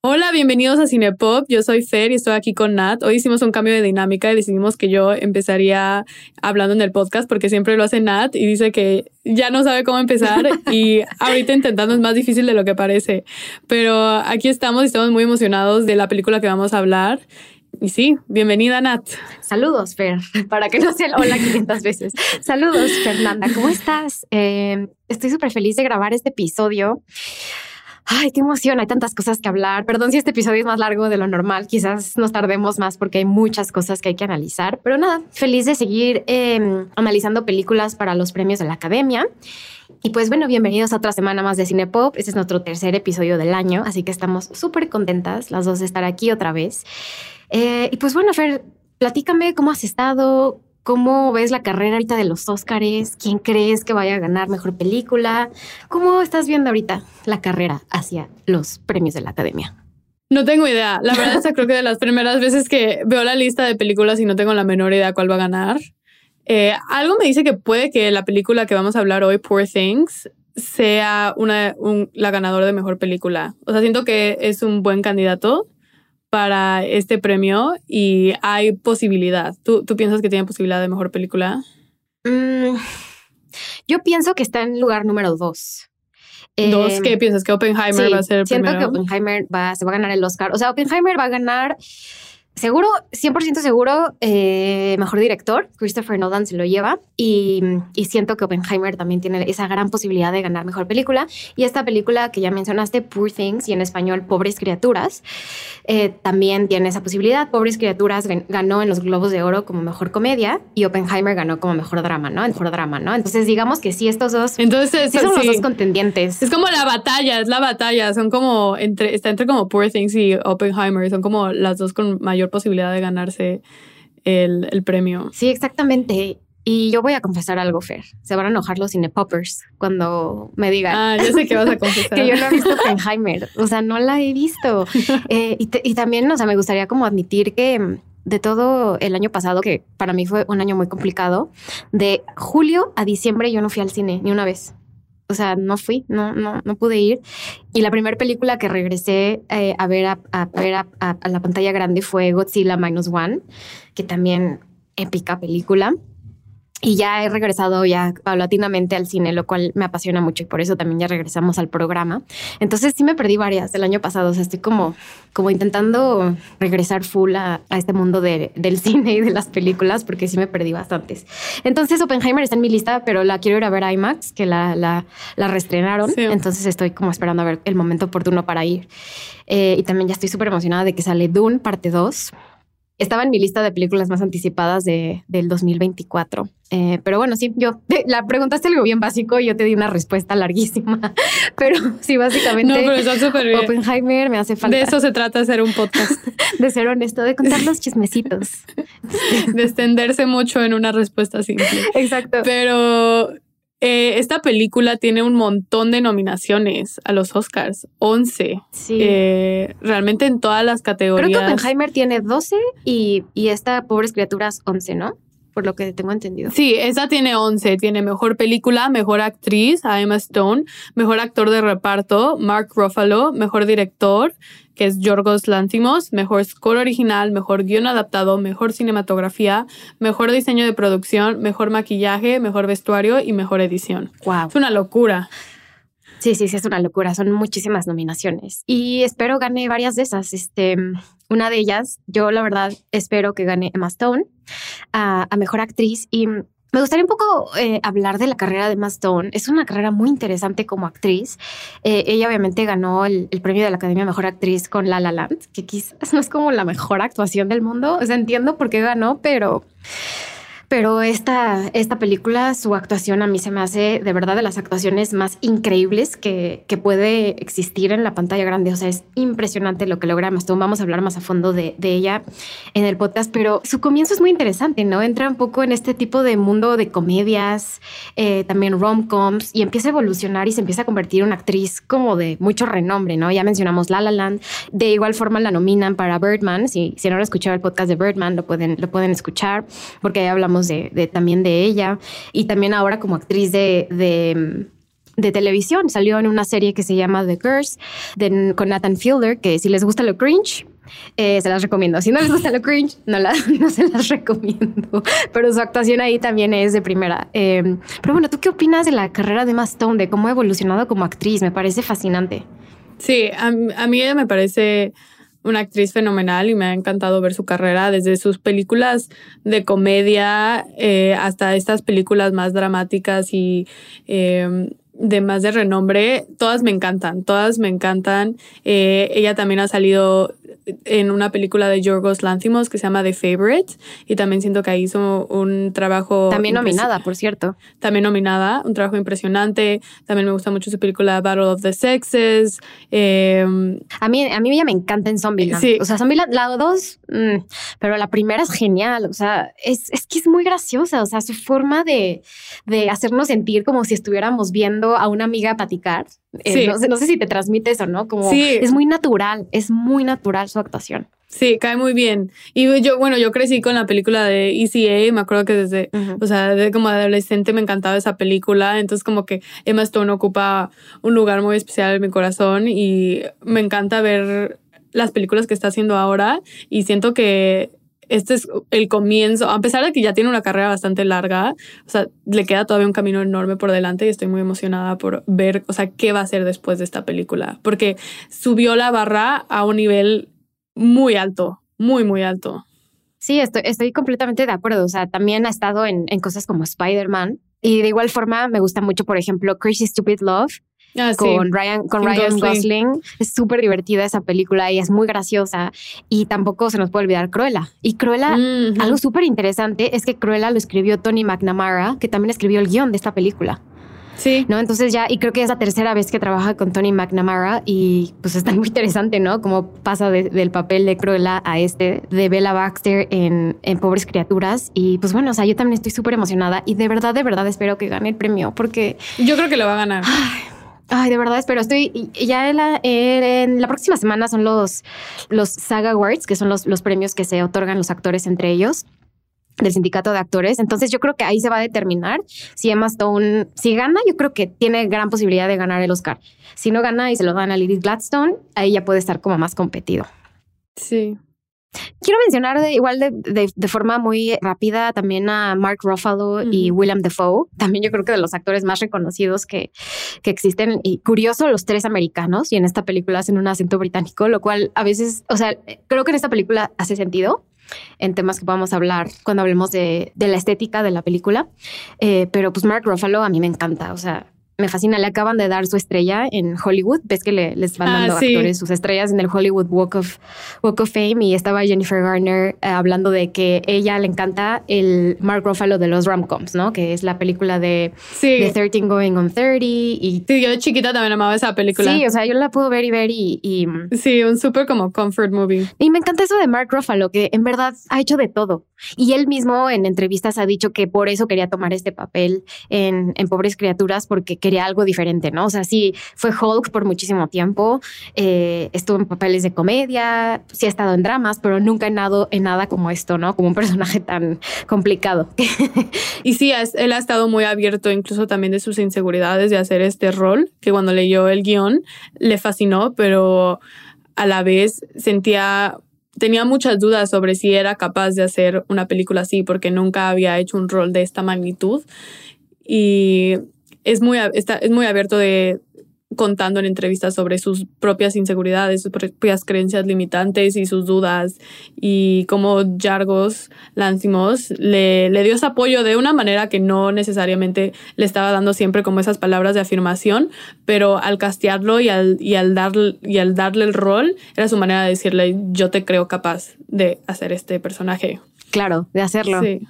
Hola, bienvenidos a Cinepop. Yo soy Fer y estoy aquí con Nat. Hoy hicimos un cambio de dinámica y decidimos que yo empezaría hablando en el podcast porque siempre lo hace Nat y dice que ya no sabe cómo empezar y ahorita intentando es más difícil de lo que parece. Pero aquí estamos y estamos muy emocionados de la película que vamos a hablar. Y sí, bienvenida Nat. Saludos, Fer, para que no sea hola 500 veces. Saludos, Fernanda, ¿cómo estás? Eh, estoy súper feliz de grabar este episodio. Ay, qué emoción, hay tantas cosas que hablar. Perdón si este episodio es más largo de lo normal, quizás nos tardemos más porque hay muchas cosas que hay que analizar, pero nada, feliz de seguir eh, analizando películas para los premios de la Academia. Y pues bueno, bienvenidos a otra semana más de Cinepop. Este es nuestro tercer episodio del año, así que estamos súper contentas las dos de estar aquí otra vez. Eh, y pues bueno, Fer, platícame cómo has estado, ¿Cómo ves la carrera ahorita de los Óscares? ¿Quién crees que vaya a ganar mejor película? ¿Cómo estás viendo ahorita la carrera hacia los premios de la Academia? No tengo idea. La verdad es que creo que de las primeras veces que veo la lista de películas y no tengo la menor idea cuál va a ganar. Eh, algo me dice que puede que la película que vamos a hablar hoy, Poor Things, sea una, la ganadora de mejor película. O sea, siento que es un buen candidato para este premio y hay posibilidad. ¿Tú, tú piensas que tiene posibilidad de mejor película? Mm, yo pienso que está en lugar número dos. ¿Dos? Eh, ¿Qué piensas? ¿Que Oppenheimer va a ser el siento primero? que Oppenheimer va, se va a ganar el Oscar. O sea, Oppenheimer va a ganar Seguro, 100% seguro, eh, mejor director, Christopher Nolan se lo lleva y, siento que Oppenheimer también tiene esa gran posibilidad de ganar mejor película. Y esta película que ya mencionaste, Poor Things, y en español Pobres Criaturas, eh, también tiene esa posibilidad. Pobres Criaturas ganó en los Globos de Oro como mejor comedia y Oppenheimer ganó como mejor drama, ¿no? Mejor drama, ¿no? Entonces digamos que sí, estos dos, Entonces, sí son los dos contendientes. Es como la batalla, es la batalla, son como, entre, está entre como Poor Things y Oppenheimer, son como las dos con mayor posibilidad de ganarse el, el, premio. Sí, exactamente. Y yo voy a confesar algo, Fer. Se van a enojar los cinepoppers cuando me digan. Ah, yo sé que vas a confesar. que yo no he visto Oppenheimer. O sea, no la he visto. Eh, y, y, también, o sea, me gustaría como admitir que de todo el año pasado, que para mí fue un año muy complicado, de julio a diciembre yo no fui al cine ni una vez o sea, no fui, no, no, no pude ir. Y la primera película que regresé eh, a ver, a, a ver a, a, la pantalla grande fue Godzilla Minus One, que también épica película. Y ya he regresado ya paulatinamente al cine, lo cual me apasiona mucho y por eso también ya regresamos al programa. Entonces sí me perdí varias del año pasado, o sea, estoy como, como intentando regresar full a, a este mundo de, del cine y de las películas porque sí me perdí bastantes. Entonces Oppenheimer está en mi lista, pero la quiero ir a ver a IMAX, que la, la, la reestrenaron. Sí. Entonces estoy como esperando a ver el momento oportuno para ir. Eh, y también ya estoy súper emocionada de que sale Dune parte 2 estaba en mi lista de películas más anticipadas de, del 2024. Eh, pero bueno, sí, yo la preguntaste algo bien básico y yo te di una respuesta larguísima. Pero sí, básicamente. No, pero está súper bien. Oppenheimer me hace falta. De eso se trata hacer un podcast. de ser honesto, de contar los chismecitos. de extenderse mucho en una respuesta simple. Exacto. Pero eh, esta película tiene un montón de nominaciones a los Oscars, 11. Sí. Eh, realmente en todas las categorías. Creo que Oppenheimer tiene 12 y, y esta Pobres Criaturas 11, ¿no? Por lo que tengo entendido. Sí, esa tiene 11. Tiene mejor película, mejor actriz, a Emma Stone, mejor actor de reparto, Mark Ruffalo, mejor director, que es Yorgos Lanthimos, mejor score original, mejor guion adaptado, mejor cinematografía, mejor diseño de producción, mejor maquillaje, mejor vestuario y mejor edición. Wow. Es una locura. Sí, sí, sí, es una locura. Son muchísimas nominaciones y espero gane varias de esas. Este, una de ellas, yo la verdad espero que gane Emma Stone a, mejor actriz y me gustaría un poco eh, hablar de la carrera de Emma Stone. Es una carrera muy interesante como actriz. Eh, ella obviamente ganó el, el, premio de la Academia Mejor Actriz con La La Land, que quizás no es como la mejor actuación del mundo. O sea, entiendo por qué ganó, pero Pero esta, esta película, su actuación a mí se me hace de verdad de las actuaciones más increíbles que, que puede existir en la pantalla grande. O sea, es impresionante lo que logra Vamos a hablar más a fondo de, de ella en el podcast, pero su comienzo es muy interesante, ¿no? Entra un poco en este tipo de mundo de comedias, eh, también rom-coms, y empieza a evolucionar y se empieza a convertir en una actriz como de mucho renombre, ¿no? Ya mencionamos La La Land. De igual forma la nominan para Birdman. Si, si no han escuchado el podcast de Birdman, lo pueden, lo pueden escuchar, porque ahí hablamos de, también de ella. Y también ahora como actriz de, de televisión. Salió en una serie que se llama The Curse con Nathan Fielder, que si les gusta lo cringe, eh, se las recomiendo. Si no les gusta lo cringe, no, la, no se las recomiendo. Pero su actuación ahí también es de primera. Eh, pero bueno, ¿tú qué opinas de la carrera de Emma cómo ha evolucionado como actriz? Me parece fascinante. Sí, a, mí ella me parece una actriz fenomenal y me ha encantado ver su carrera desde sus películas de comedia eh, hasta estas películas más dramáticas y de más de renombre, todas me encantan, todas me encantan. Eh, ella también ha salido en una película de Yorgos Lanthimos que se llama The Favorite y también siento que ahí hizo un trabajo... También nominada, por cierto. También nominada, un trabajo impresionante. También me gusta mucho su película Battle of the Sexes. Em, a, mí, a mí ya me encanta en Zombieland. Sí. O sea, Zombieland, la 2, mm, pero la primera es genial. O sea, es, es que es muy graciosa. O sea, su forma de, de hacernos sentir como si estuviéramos viendo a una amiga platicar. Eh, no, sé, no, sé, si te transmite eso, ¿no? Como es muy natural, es muy natural su actuación. Sí, cae muy bien. Y yo, bueno, yo crecí con la película de ECA, me acuerdo que desde, o sea, desde como adolescente me encantaba esa película, entonces como que Emma Stone ocupa un lugar muy especial en mi corazón y me encanta ver las películas que está haciendo ahora y siento que este es el comienzo, a pesar de que ya tiene una carrera bastante larga, o sea, le queda todavía un camino enorme por delante y estoy muy emocionada por ver, o sea, qué va a hacer después de esta película, porque subió la barra a un nivel muy alto, muy, muy alto. Sí, estoy, completamente de acuerdo. O sea, también ha estado en, en cosas como Spider-Man. Y de igual forma me gusta mucho, por ejemplo, Crazy Stupid Love, Ah, con Ryan, con Ryan Gosling. Es súper divertida esa película y es muy graciosa. Y tampoco se nos puede olvidar Cruella. Y Cruella, algo súper interesante es que Cruella lo escribió Tony McNamara, que también escribió el guion de esta película. Sí. ¿No? Entonces ya, y creo que es la tercera vez que trabaja con Tony McNamara y pues está muy interesante, ¿no? Cómo pasa del papel de Cruella a este de Bella Baxter en, en Pobres Criaturas. Y pues bueno, o sea, yo también estoy súper emocionada y de verdad, de verdad espero que gane el premio porque... Yo creo que lo va a ganar. Ay, de verdad espero. Estoy ya en la, en la próxima semana son los, los Saga Awards, que son los, los premios que se otorgan los actores entre ellos del sindicato de actores. Entonces yo creo que ahí se va a determinar si Emma Stone, si gana, yo creo que tiene gran posibilidad de ganar el Oscar. Si no gana y se lo dan a Lily Gladstone, ahí ya puede estar como más competido. Sí. Quiero mencionar de, igual de, de, forma muy rápida también a Mark Ruffalo y William Defoe. También yo creo que de los actores más reconocidos que, que existen. Y curioso, los tres americanos y en esta película hacen un acento británico, lo cual a veces, o sea, creo que en esta película hace sentido en temas que vamos a hablar cuando hablemos de, de la estética de la película. Eh, pero pues Mark Ruffalo a mí me encanta. O sea, me fascina. Le acaban de dar su estrella en Hollywood. Ves que le, les van ah, dando actores sus estrellas en el Hollywood Walk of, Walk of Fame y estaba Jennifer Garner eh, hablando de que ella le encanta el Mark Ruffalo de los rom-coms, ¿no? Que es la película de, sí. 13 Going on 30 y... Sí, yo de chiquita también amaba esa película. Sí, o sea, yo la puedo ver y ver y... y sí, un súper como comfort movie. Y me encanta eso de Mark Ruffalo, que en verdad ha hecho de todo. Y él mismo en entrevistas ha dicho que por eso quería tomar este papel en, en Pobres Criaturas, porque quería algo diferente, ¿no? O sea, sí, fue Hulk por muchísimo tiempo, eh, estuvo en papeles de comedia, sí ha estado en dramas, pero nunca en nada, en nada como esto, ¿no? Como un personaje tan complicado. y sí, él ha estado muy abierto incluso también de sus inseguridades de hacer este rol, que cuando leyó el guion le fascinó, pero a la vez sentía tenía muchas dudas sobre si era capaz de hacer una película así porque nunca había hecho un rol de esta magnitud y es muy, está, es muy abierto de contando en entrevistas sobre sus propias inseguridades, sus propias creencias limitantes y sus dudas y cómo Yargos Lancimos le, le dio ese apoyo de una manera que no necesariamente le estaba dando siempre como esas palabras de afirmación, pero al castearlo y al, y al, darle, y al darle el rol era su manera de decirle yo te creo capaz de hacer este personaje. Claro, de hacerlo. Sí,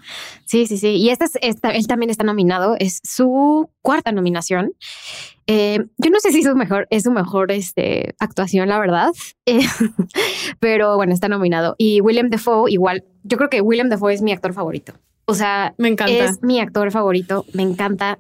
sí, sí. sí. Y este es, esta, él también está nominado, es su cuarta nominación. Eh, yo no sé si es su mejor, es su mejor este, actuación, la verdad, eh, pero bueno, está nominado. Y William Defoe, igual, yo creo que William Defoe es mi actor favorito. O sea, me encanta. Es mi actor favorito, me encanta.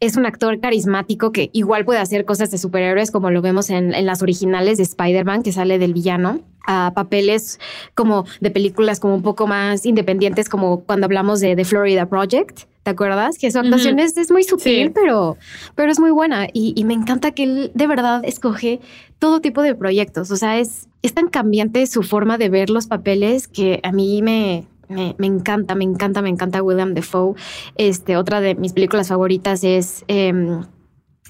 Es un actor carismático que igual puede hacer cosas de superhéroes, como lo vemos en, en las originales de Spider-Man, que sale del villano, a papeles como de películas como un poco más independientes, como cuando hablamos de The Florida Project. ¿Te acuerdas? Que su actuación es, muy sutil, pero, pero es muy buena. Y, y, me encanta que él de verdad escoge todo tipo de proyectos. O sea, es, es tan cambiante su forma de ver los papeles que a mí me, me, encanta, me encanta, me encanta William Defoe. Este, otra de mis películas favoritas es em,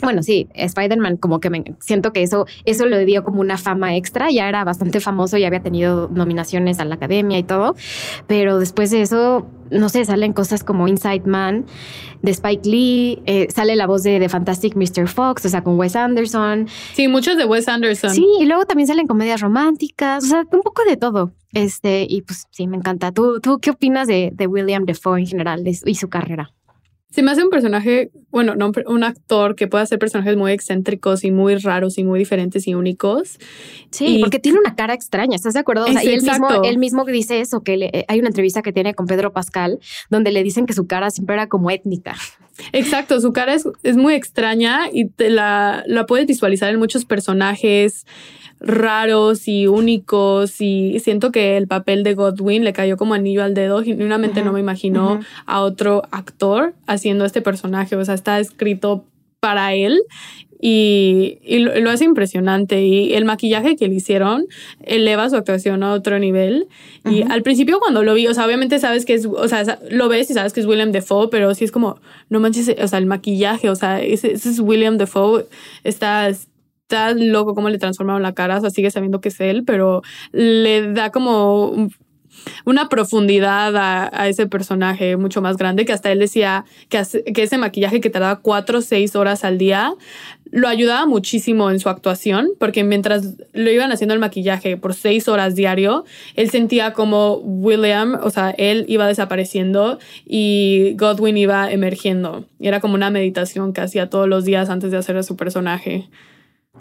bueno, sí, Spider-Man como que me siento que eso, eso le dio como una fama extra, ya era bastante famoso, ya había tenido nominaciones a la academia y todo, pero después de eso, no sé, salen cosas como Inside Man de Spike Lee, eh, sale la voz de, The Fantastic Mr. Fox, o sea, con Wes Anderson. Sí, muchos de Wes Anderson. Sí, y luego también salen comedias románticas, o sea, un poco de todo. Este, y pues sí, me encanta. ¿Tú, tú qué opinas de, de William Defoe en general y su carrera? Se me hace un personaje, bueno, no, un actor que puede hacer personajes muy excéntricos y muy raros y muy diferentes y únicos. Sí, porque tiene una cara extraña, ¿estás de acuerdo? O sea, él, mismo, él mismo dice eso, que hay una entrevista que tiene con Pedro Pascal donde le dicen que su cara siempre era como étnica. Exacto, su cara es, es muy extraña y te la, la puedes visualizar en muchos personajes raros y únicos y siento que el papel de Godwin le cayó como anillo al dedo. Genuinamente no me imagino a otro actor haciendo este personaje, o sea, está escrito para él y, lo, hace impresionante. Y el maquillaje que le hicieron eleva su actuación a otro nivel. Y al principio cuando lo vi, o sea, obviamente sabes que es, o sea, lo ves y sabes que es William Defoe, pero sí es como, no manches, o sea, el maquillaje, o sea, ese, ese es William Defoe, está está loco cómo le transformaron la cara, o sea, sigue sabiendo que es él, pero le da como una profundidad a, ese personaje mucho más grande que hasta él decía que, que ese maquillaje que tardaba cuatro o seis horas al día lo ayudaba muchísimo en su actuación porque mientras lo iban haciendo el maquillaje por seis horas diario, él sentía como William, o sea, él iba desapareciendo y Godwin iba emergiendo. Y era como una meditación que hacía todos los días antes de hacer a su personaje.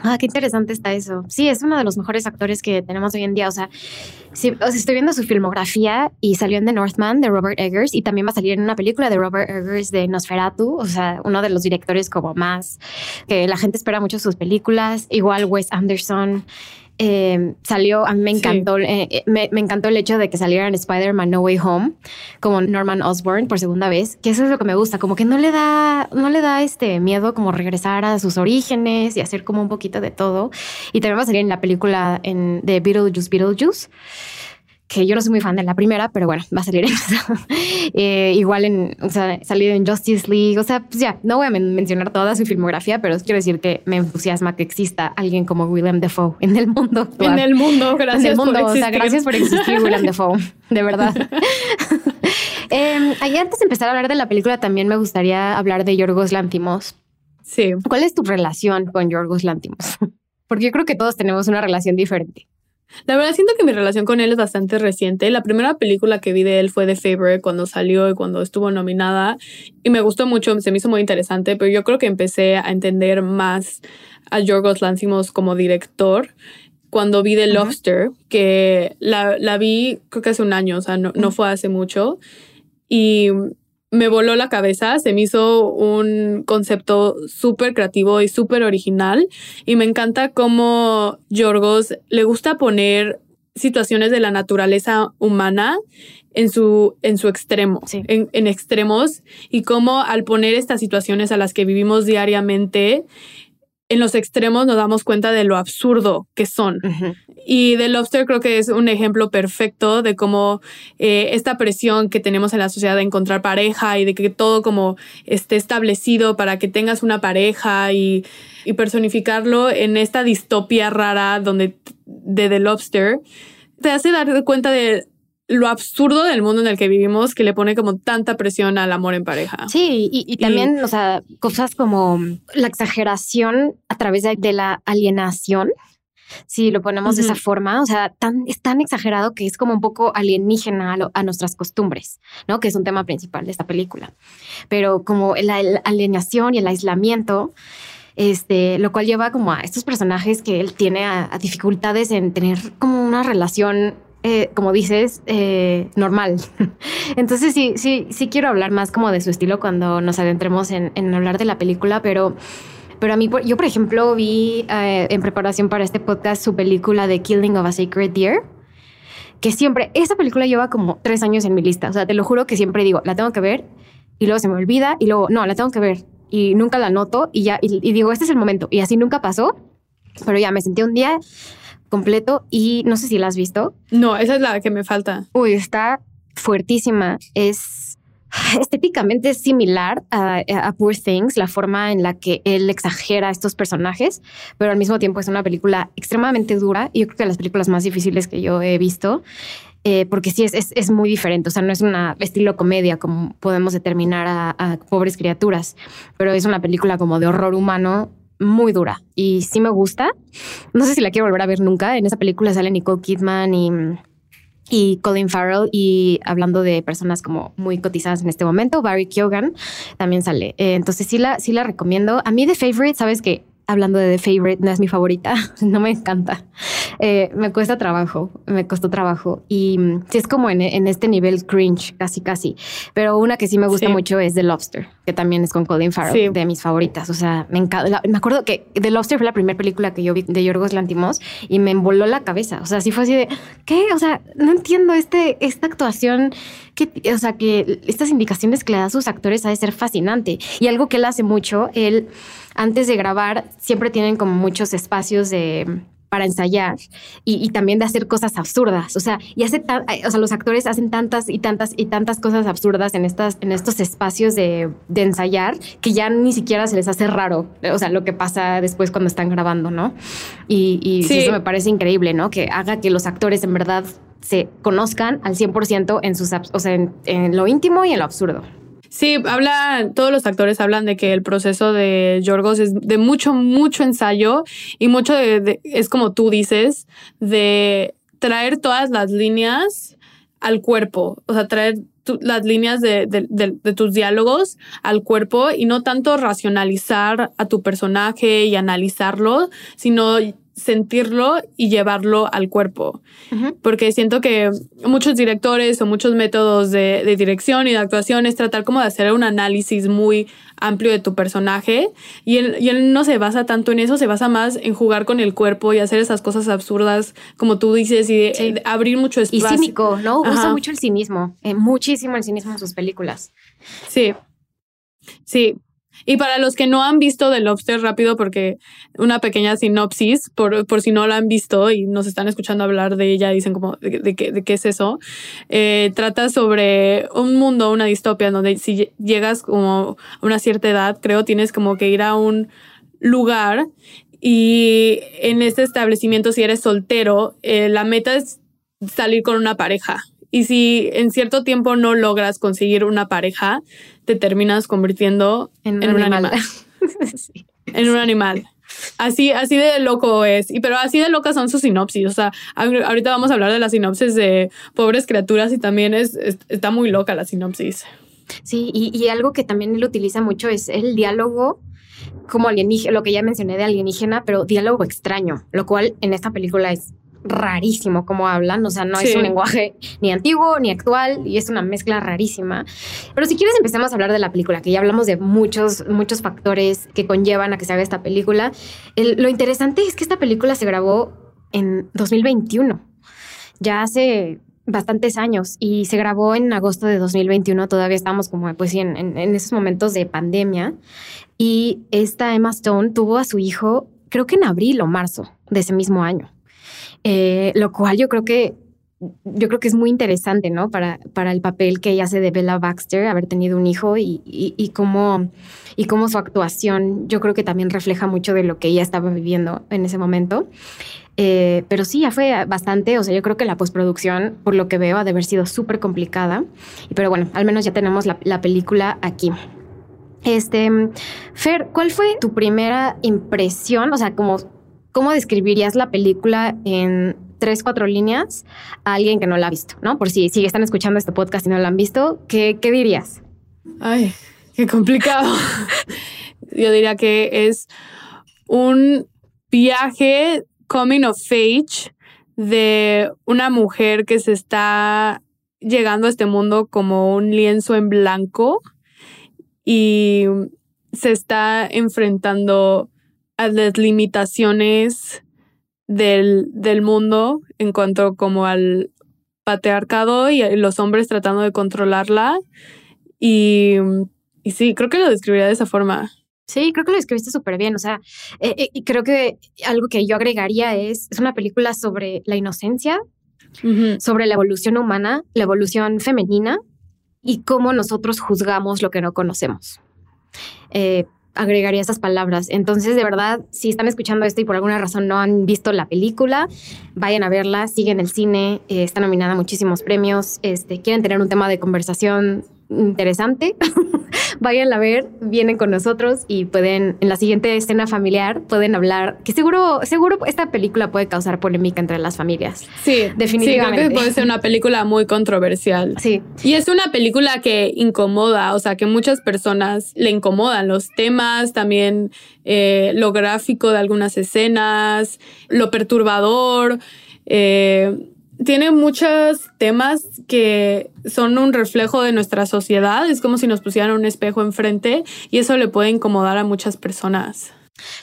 Ah, qué interesante está eso. Sí, es uno de los mejores actores que tenemos hoy en día. O sea, sí, estoy viendo su filmografía y salió en The Northman de Robert Eggers y también va a salir en una película de Robert Eggers de Nosferatu. O sea, uno de los directores como más que la gente espera mucho sus películas. Igual Wes Anderson. Eh, salió, a mí me encantó, eh, eh, me, encantó el hecho de que saliera en Spider-Man No Way Home como Norman Osborn por segunda vez, que eso es lo que me gusta, como que no le da, no le da este miedo como regresar a sus orígenes y hacer como un poquito de todo. Y también va a salir en la película en, de Beetlejuice, Beetlejuice que yo no soy muy fan de la primera, pero bueno, va a salir en eh, igual en, o sea, salido en Justice League, o sea, pues ya, no voy a mencionar toda su filmografía, pero quiero decir que me entusiasma que exista alguien como William Defoe en el mundo. En el mundo, gracias en el mundo, por. O sea, gracias por existir, William Defoe, de verdad. eh, antes de empezar a hablar de la película, también me gustaría hablar de Yorgos Lantimos. Sí. ¿Cuál es tu relación con Yorgos Lantimos? Porque yo creo que todos tenemos una relación diferente. La verdad siento que mi relación con él es bastante reciente. La primera película que vi de él fue The Favorite cuando salió y cuando estuvo nominada y me gustó mucho, se me hizo muy interesante, pero yo creo que empecé a entender más a Yorgos Lanthimos como director cuando vi The Lobster, que la, la, vi creo que hace un año, o sea, no, no fue hace mucho. Y me voló la cabeza, se me hizo un concepto súper creativo y súper original y me encanta cómo Yorgos le gusta poner situaciones de la naturaleza humana en su, en su extremo, en, en extremos y cómo al poner estas situaciones a las que vivimos diariamente, en los extremos nos damos cuenta de lo absurdo que son. Y The Lobster creo que es un ejemplo perfecto de cómo eh, esta presión que tenemos en la sociedad de encontrar pareja y de que todo como esté establecido para que tengas una pareja y, y personificarlo en esta distopia rara donde de The Lobster te hace dar cuenta de lo absurdo del mundo en el que vivimos que le pone como tanta presión al amor en pareja. Sí, y, también, o sea, cosas como la exageración a través de, la alienación si lo ponemos de esa forma, o sea, tan, es tan exagerado que es como un poco alienígena a, nuestras costumbres, ¿no? Que es un tema principal de esta película. Pero como la, alienación y el aislamiento, este, lo cual lleva como a estos personajes que él tiene a, dificultades en tener como una relación eh, como dices, eh, normal. Entonces sí, sí, sí quiero hablar más como de su estilo cuando nos adentremos en, en hablar de la película, pero pero a mí, yo por ejemplo, vi eh, en preparación para este podcast su película de Killing of a Sacred Deer, que siempre, esa película lleva como tres años en mi lista. O sea, te lo juro que siempre digo, la tengo que ver y luego se me olvida y luego, no, la tengo que ver y nunca la noto y ya, y, digo, este es el momento. Y así nunca pasó, pero ya me sentí un día completo y no sé si la has visto. No, esa es la que me falta. Uy, está fuertísima. Es estéticamente es similar a, Poor Things, la forma en la que él exagera a estos personajes, pero al mismo tiempo es una película extremadamente dura y yo creo que las películas más difíciles que yo he visto. Eh, porque sí es, es, muy diferente, o sea, no es un estilo comedia como podemos determinar a, a pobres criaturas, pero es una película como de horror humano muy dura y sí me gusta. No sé si la quiero volver a ver nunca. En esa película sale Nicole Kidman y y Colin Farrell y hablando de personas como muy cotizadas en este momento, Barry Keoghan también sale. Eh, entonces sí la, sí la recomiendo. A mí The Favorite, sabes que hablando de The Favorite, no es mi favorita, no me encanta. Eh, me cuesta trabajo, me costó trabajo. Y mm, sí es como en, este nivel cringe, casi, casi. Pero una que sí me gusta mucho es The Lobster, que también es con Colin Farrell, de mis favoritas. O sea, me encanta. Me acuerdo que The Lobster fue la primera película que yo vi de Yorgos Lantimos y me envoló la cabeza. O sea, sí fue así de, ¿qué? O sea, no entiendo este, esta actuación que, o sea, que estas indicaciones que le da a sus actores ha de ser fascinante. Y algo que él hace mucho, él antes de grabar siempre tienen como muchos espacios de para ensayar y, también de hacer cosas absurdas. O sea, y hace o sea, los actores hacen tantas y tantas y tantas cosas absurdas en estas, en estos espacios de, ensayar que ya ni siquiera se les hace raro. O sea, lo que pasa después cuando están grabando, ¿no? Y, eso me parece increíble, ¿no? Que haga que los actores en verdad se conozcan al 100% en sus, o sea, en lo íntimo y en lo absurdo. Sí, habla, todos los actores hablan de que el proceso de Yorgos es de mucho, mucho ensayo y mucho de, es como tú dices, de traer todas las líneas al cuerpo, o sea, traer las líneas de, de, tus diálogos al cuerpo y no tanto racionalizar a tu personaje y analizarlo, sino sentirlo y llevarlo al cuerpo. Porque siento que muchos directores o muchos métodos de, dirección y de actuación es tratar como de hacer un análisis muy amplio de tu personaje y él, y él no se basa tanto en eso, se basa más en jugar con el cuerpo y hacer esas cosas absurdas, como tú dices, y abrir mucho espacio. Y cínico, ¿no? Usa mucho el cinismo, eh, muchísimo el cinismo en sus películas. Sí. Sí, y para los que no han visto The Lobster rápido, porque una pequeña sinopsis, por, por si no la han visto y nos están escuchando hablar de ella, dicen como, ¿de, de, qué, de qué es eso? Eh, trata sobre un mundo, una distopia, donde si llegas como a una cierta edad, creo, tienes como que ir a un lugar y en este establecimiento, si eres soltero, eh, la meta es salir con una pareja. Y si en cierto tiempo no logras conseguir una pareja, te terminas convirtiendo en un, animal. En un animal. Así, así de loco es. Y pero así de locas son sus sinopsis. O sea, ahorita vamos a hablar de las sinopsis de pobres criaturas y también es, está muy loca la sinopsis. Sí, y, y, algo que también él utiliza mucho es el diálogo como alienígena, lo que ya mencioné de alienígena, pero diálogo extraño, lo cual en esta película es rarísimo como hablan, o sea, no es un lenguaje ni antiguo ni actual y es una mezcla rarísima. Pero si quieres empecemos a hablar de la película, que ya hablamos de muchos, muchos factores que conllevan a que se haga esta película. lo interesante es que esta película se grabó en 2021, ya hace bastantes años y se grabó en agosto de 2021, todavía estamos como pues en, en, en esos momentos de pandemia y esta Emma Stone tuvo a su hijo creo que en abril o marzo de ese mismo año. Eh, lo cual yo creo que yo creo que es muy interesante, ¿no? Para, para el papel que ella hace de Bella Baxter, haber tenido un hijo y, y, cómo, y cómo su actuación, yo creo que también refleja mucho de lo que ella estaba viviendo en ese momento. Eh, pero sí, ya fue bastante, o sea, yo creo que la postproducción, por lo que veo, ha de haber sido súper complicada. Pero bueno, al menos ya tenemos la, la película aquí. Este, Fer, ¿cuál fue tu primera impresión? O sea, como ¿cómo describirías la película en tres, cuatro líneas a alguien que no la ha visto, ¿no? Por si, si están escuchando este podcast y no la han visto, ¿qué, qué dirías? Ay, qué complicado. Yo diría que es un viaje coming of age de una mujer que se está llegando a este mundo como un lienzo en blanco y se está enfrentando a las limitaciones del, del mundo en cuanto como al patriarcado y los hombres tratando de controlarla. Y, y sí, creo que lo describiría de esa forma. Sí, creo que lo describiste súper bien. O sea, eh, eh, y creo que algo que yo agregaría es, es una película sobre la inocencia, sobre la evolución humana, la evolución femenina y cómo nosotros juzgamos lo que no conocemos. Eh, agregaría esas palabras. Entonces, de verdad, si están escuchando esto y por alguna razón no han visto la película, vayan a verla, siguen el cine, está nominada a muchísimos premios, este, quieren tener un tema de conversación interesante, vayan a ver, vienen con nosotros y pueden, en la siguiente escena familiar, pueden hablar, que seguro, seguro esta película puede causar polémica entre las familias. Sí, definitivamente. Sí, creo que puede ser una película muy controversial. Sí. Y es una película que incomoda, o sea, que muchas personas le incomodan los temas, también eh, lo gráfico de algunas escenas, lo perturbador. Eh, tiene muchos temas que son un reflejo de nuestra sociedad. Es como si nos pusieran un espejo enfrente y eso le puede incomodar a muchas personas.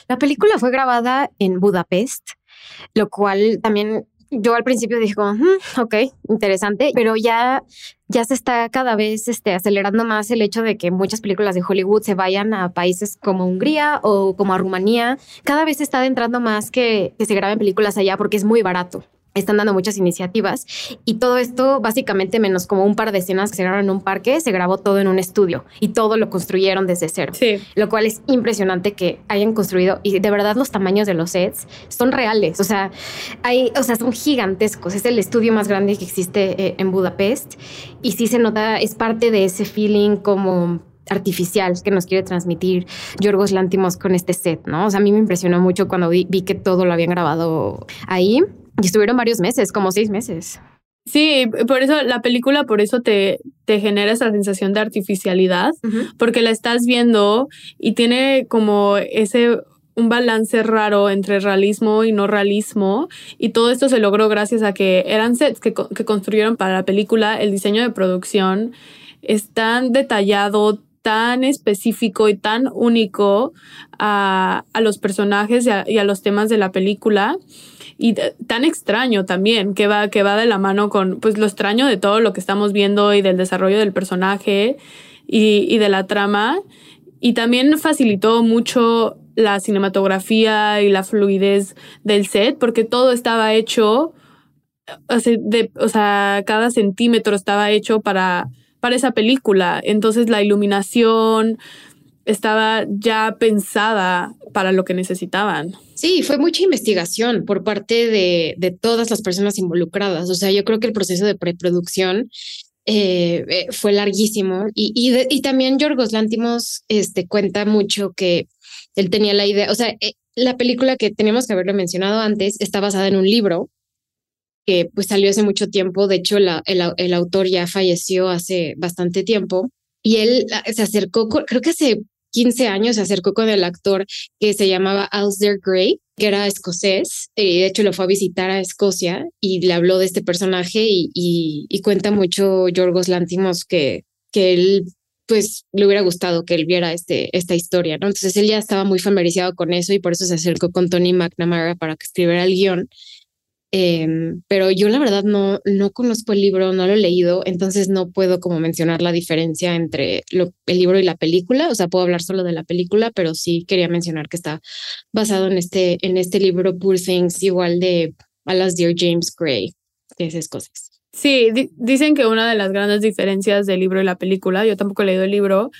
La película fue grabada en Budapest, lo cual también yo al principio dije, mm, ok, interesante, pero ya, ya se está cada vez este, acelerando más el hecho de que muchas películas de Hollywood se vayan a países como Hungría o como Rumanía. Cada vez se está adentrando más que, que se graben películas allá porque es muy barato están dando muchas iniciativas y todo esto básicamente menos como un par de escenas que se grabaron en un parque, se grabó todo en un estudio y todo lo construyeron desde cero. Sí. Lo cual es impresionante que hayan construido y de verdad los tamaños de los sets son reales, o sea, hay, o sea, son gigantescos, es el estudio más grande que existe eh, en Budapest y sí se nota, es parte de ese feeling como artificial que nos quiere transmitir Yorgos Lántimos con este set, ¿no? O sea, a mí me impresionó mucho cuando vi que todo lo habían grabado ahí y estuvieron varios meses, como seis meses. Sí, por eso la película, por eso te, te genera esa sensación de artificialidad, porque la estás viendo y tiene como ese un balance raro entre realismo y no realismo y todo esto se logró gracias a que eran sets que, que construyeron para la película, el diseño de producción es tan detallado, tan específico y tan único a, a los personajes y a los temas de la película y tan extraño también, que va, que va de la mano con pues lo extraño de todo lo que estamos viendo y del desarrollo del personaje y, y de la trama. Y también facilitó mucho la cinematografía y la fluidez del set, porque todo estaba hecho, o sea, cada centímetro estaba hecho para, para esa película. Entonces la iluminación, estaba ya pensada para lo que necesitaban. Sí, fue mucha investigación por parte de, de todas las personas involucradas. O sea, yo creo que el proceso de preproducción eh, eh, fue larguísimo y, y, también Yorgos Lántimos este, cuenta mucho que él tenía la idea, o sea, eh, la película que teníamos que haberlo mencionado antes está basada en un libro que pues salió hace mucho tiempo, de hecho la, el, el autor ya falleció hace bastante tiempo y él ah, se acercó, creo que hace 15 años se acercó con el actor que se llamaba Alistair Gray, que era escocés, y de hecho lo fue a visitar a Escocia y le habló de este personaje y, y, cuenta mucho Yorgos Lantimos que, que él pues le hubiera gustado que él viera este, esta historia, ¿no? Entonces él ya estaba muy familiarizado con eso y por eso se acercó con Tony McNamara para que escribiera el guion Em, pero yo la verdad no, no conozco el libro, no lo he leído, entonces no puedo como mencionar la diferencia entre lo, el libro y la película, o sea, puedo hablar solo de la película, pero sí quería mencionar que está basado en este, en este libro Poor Things, igual de a las Dear James Gray, de esas cosas. Sí, dicen que una de las grandes diferencias del libro y la película, yo tampoco he leído el libro,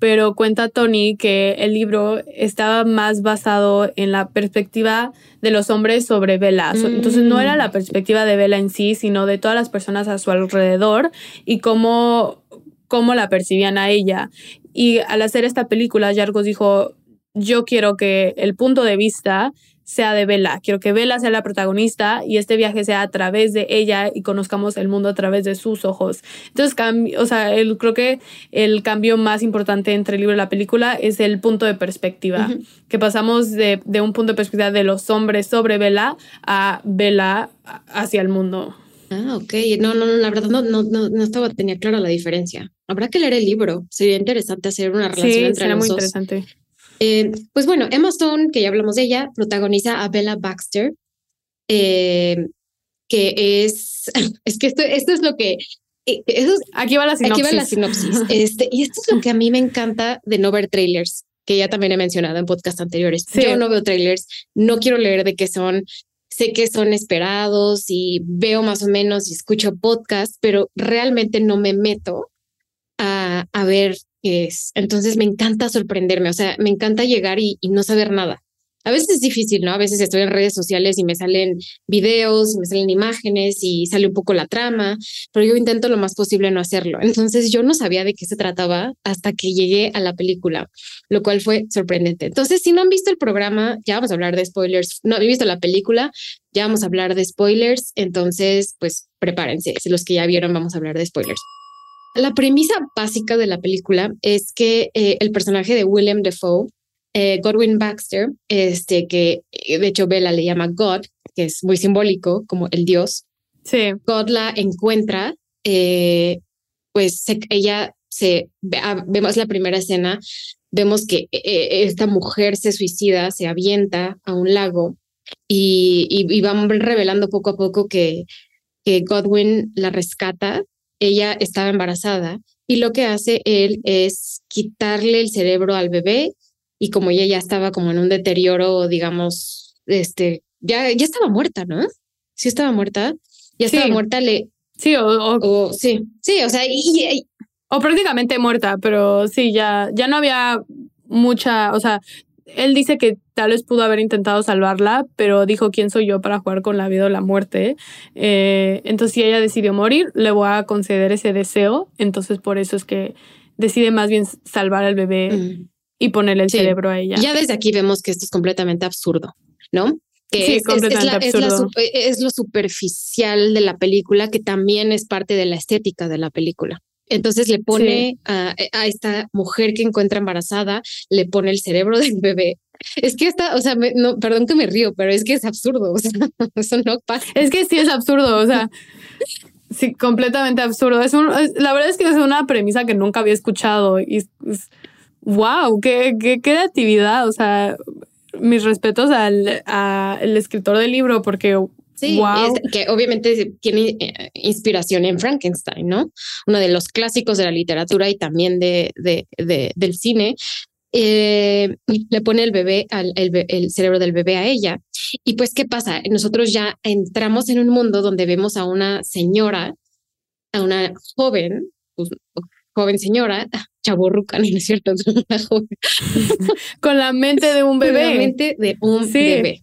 pero cuenta Tony que el libro estaba más basado en la perspectiva de los hombres sobre Bella. Entonces no era la mm. perspectiva de Bella en sí, sino de todas las personas a su alrededor y cómo, cómo la percibían a ella. Y al hacer esta película, Yargos dijo, yo quiero que el punto de vista sea de Bella. Quiero que Bella sea la protagonista y este viaje sea a través de ella y conozcamos el mundo a través de sus ojos. Entonces, o sea, el, creo que el cambio más importante entre el libro y la película es el punto de perspectiva, que pasamos de, de, un punto de perspectiva de los hombres sobre Bella a Bella hacia el mundo. Ah, ok. No, no, no, la verdad no, no, no, estaba, tenía clara la diferencia. Habrá que leer el libro. Sería interesante hacer una relación sí, entre muy interesante. Eh, pues bueno, Emma Stone, que ya hablamos de ella, protagoniza a Bella Baxter, eh, que es, es que esto, esto es lo que... Eh, aquí va la sinopsis. Aquí va la sinopsis. Este, y esto es lo que a mí me encanta de no ver trailers, que ya también he mencionado en podcast anteriores. Yo no veo trailers, no quiero leer de qué son, sé que son esperados y veo más o menos y escucho podcast, pero realmente no me meto a, a ver es. Entonces me encanta sorprenderme, o sea, me encanta llegar y, no saber nada. A veces es difícil, ¿no? A veces estoy en redes sociales y me salen videos, me salen imágenes y sale un poco la trama, pero yo intento lo más posible no hacerlo. Entonces yo no sabía de qué se trataba hasta que llegué a la película, lo cual fue sorprendente. Entonces, si no han visto el programa, ya vamos a hablar de spoilers. No he visto la película, ya vamos a hablar de spoilers. Entonces, pues prepárense. Si los que ya vieron, vamos a hablar de spoilers. La premisa básica de la película es que eh, el personaje de William Defoe, eh, Godwin Baxter, este que eh, de hecho Bella le llama God, que es muy simbólico como el dios. Sí. God la encuentra, pues ella se ah, vemos la primera escena, vemos que esta mujer se suicida, se avienta a un lago y, y, y vamos revelando poco a poco que, que Godwin la rescata ella estaba embarazada y lo que hace él es quitarle el cerebro al bebé y como ella ya estaba como en un deterioro, digamos, este, ya, ya estaba muerta, ¿no? Sí estaba muerta, ya estaba muerta, le... Sí, o, sí, sí, o sea, y, o prácticamente muerta, pero sí, ya, ya no había mucha, o sea, él dice que tal vez pudo haber intentado salvarla, pero dijo, ¿quién soy yo para jugar con la vida o la muerte? Eh, entonces, si ella decidió morir, le voy a conceder ese deseo. Entonces, por eso es que decide más bien salvar al bebé mm. y ponerle el cerebro a ella. Ya desde aquí vemos que esto es completamente absurdo, ¿no? Que sí, es, completamente absurdo. es lo superficial de la película, que también es parte de la estética de la película. Entonces le pone a, esta mujer que encuentra embarazada, le pone el cerebro del bebé. Es que está, o sea, no, perdón que me río, pero es que es absurdo. O sea, eso no pasa. Es que sí es absurdo. O sea, sí, completamente absurdo. Es un, la verdad es que es una premisa que nunca había escuchado y wow, qué, qué creatividad. O sea, mis respetos al, al escritor del libro porque Sí, que obviamente tiene eh, inspiración en Frankenstein, ¿no? Uno de los clásicos de la literatura y también de, de, del cine. Eh, le pone el bebé, al, el, cerebro del bebé a ella. Y pues, ¿qué pasa? Nosotros ya entramos en un mundo donde vemos a una señora, a una joven, pues, joven señora, chaborruca, ¿no es cierto? Una joven. Con la mente de un bebé. Con la mente de un bebé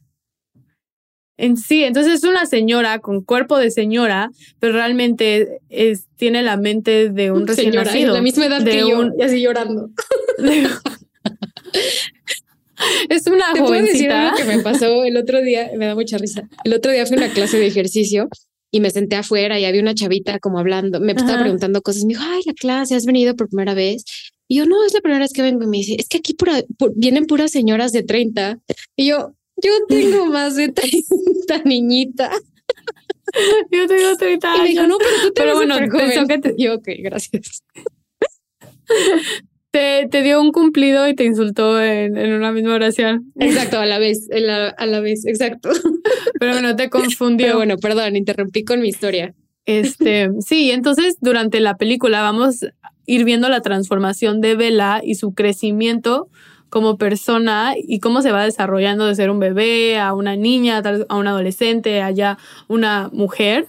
en sí. Entonces es una señora con cuerpo de señora, pero realmente es, tiene la mente de un recién señora, nacido. la misma edad que yo, y así llorando. es una ¿Te jovencita. que me pasó el otro día, me da mucha risa. El otro día fui a una clase de ejercicio y me senté afuera y había una chavita como hablando, me estaba preguntando cosas, me dijo, ay, la clase, ¿has venido por primera vez? Y yo, no, es la primera vez que vengo. Y me dice, es que aquí vienen puras señoras de 30. Y yo, yo tengo más de 30, niñita. Yo tengo 30 años. Y me dijo, no, pero tú te pero bueno, pensó que te... Yo, ok, gracias. Te, te, dio un cumplido y te insultó en, en una misma oración. Exacto, a la vez, la, a la vez, exacto. Pero bueno, te confundió. Pero bueno, perdón, interrumpí con mi historia. Este, sí, entonces durante la película vamos a ir viendo la transformación de Bella y su crecimiento como persona y cómo se va desarrollando de ser un bebé a una niña, a una adolescente, allá una mujer,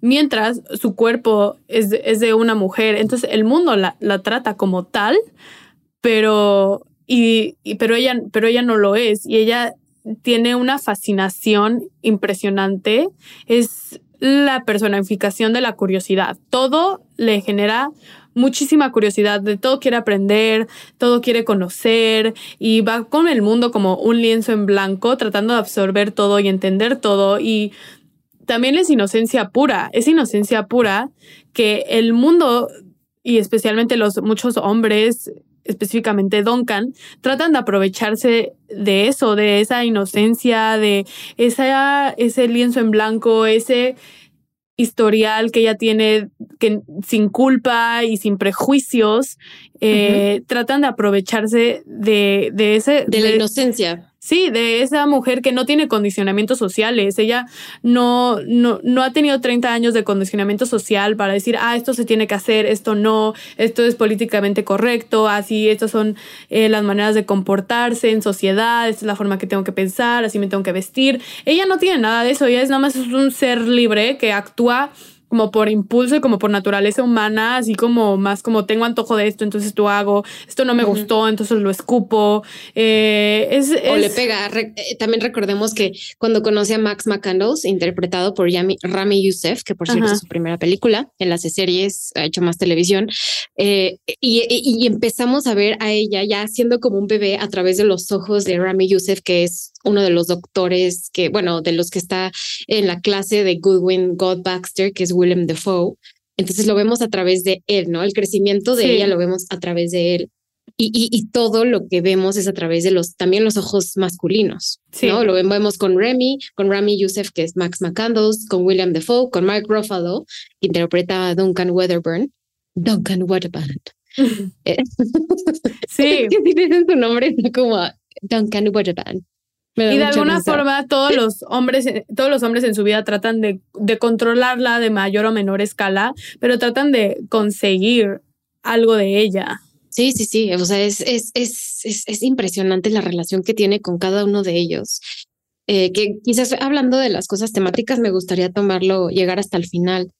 mientras su cuerpo es es de una mujer. Entonces el mundo la, la trata como tal, pero, y, pero, ella, pero ella no lo es y ella tiene una fascinación impresionante. Es, la personificación de la curiosidad. Todo le genera muchísima curiosidad, de todo quiere aprender, todo quiere conocer y va con el mundo como un lienzo en blanco, tratando de absorber todo y entender todo y también es inocencia pura, es inocencia pura que el mundo y especialmente los muchos hombres, específicamente Duncan, tratan de aprovecharse de eso, de esa inocencia, de esa, ese lienzo en blanco, ese historial que ella tiene que, sin culpa y sin prejuicios, eh, tratan de aprovecharse de, de ese... De la inocencia. Sí, de esa mujer que no tiene condicionamientos sociales. Ella no, no, no ha tenido 30 años de condicionamiento social para decir, ah, esto se tiene que hacer, esto no, esto es políticamente correcto, así, estas son eh, las maneras de comportarse en sociedad, esta es la forma que tengo que pensar, así me tengo que vestir. Ella no tiene nada de eso, ella es nada más un ser libre que actúa como por impulso y como por naturaleza humana, así como más como tengo antojo de esto, entonces tú hago, esto no me gustó, entonces lo escupo. Eh, es, o le pega. Eh, también recordemos que cuando conoce a Max McCandles, interpretado por Yami, Rami Youssef, que por cierto es su primera película, en las series ha hecho más televisión, eh, y, y, empezamos a ver a ella ya siendo como un bebé a través de los ojos de Rami Youssef, que es uno de los doctores que, bueno, de los que está en la clase de Goodwin God Baxter, que es William Defoe. Entonces lo vemos a través de él, ¿no? El crecimiento de ella lo vemos a través de él. Y, y, todo lo que vemos es a través de los, también los ojos masculinos, ¿no? Lo vemos con Remy, con Rami Youssef, que es Max McCandles, con William Defoe, con Mike Ruffalo, que interpreta a Duncan Weatherburn. Duncan Weatherburn. Eh, sí. que dicen su nombre como Duncan Weatherburn. Y de alguna forma todos los hombres, todos los hombres en su vida tratan de, de, controlarla de mayor o menor escala, pero tratan de conseguir algo de ella. Sí, sí, sí. O sea, es, es, es, es, impresionante la relación que tiene con cada uno de ellos. Eh, que quizás hablando de las cosas temáticas, me gustaría tomarlo, llegar hasta el final.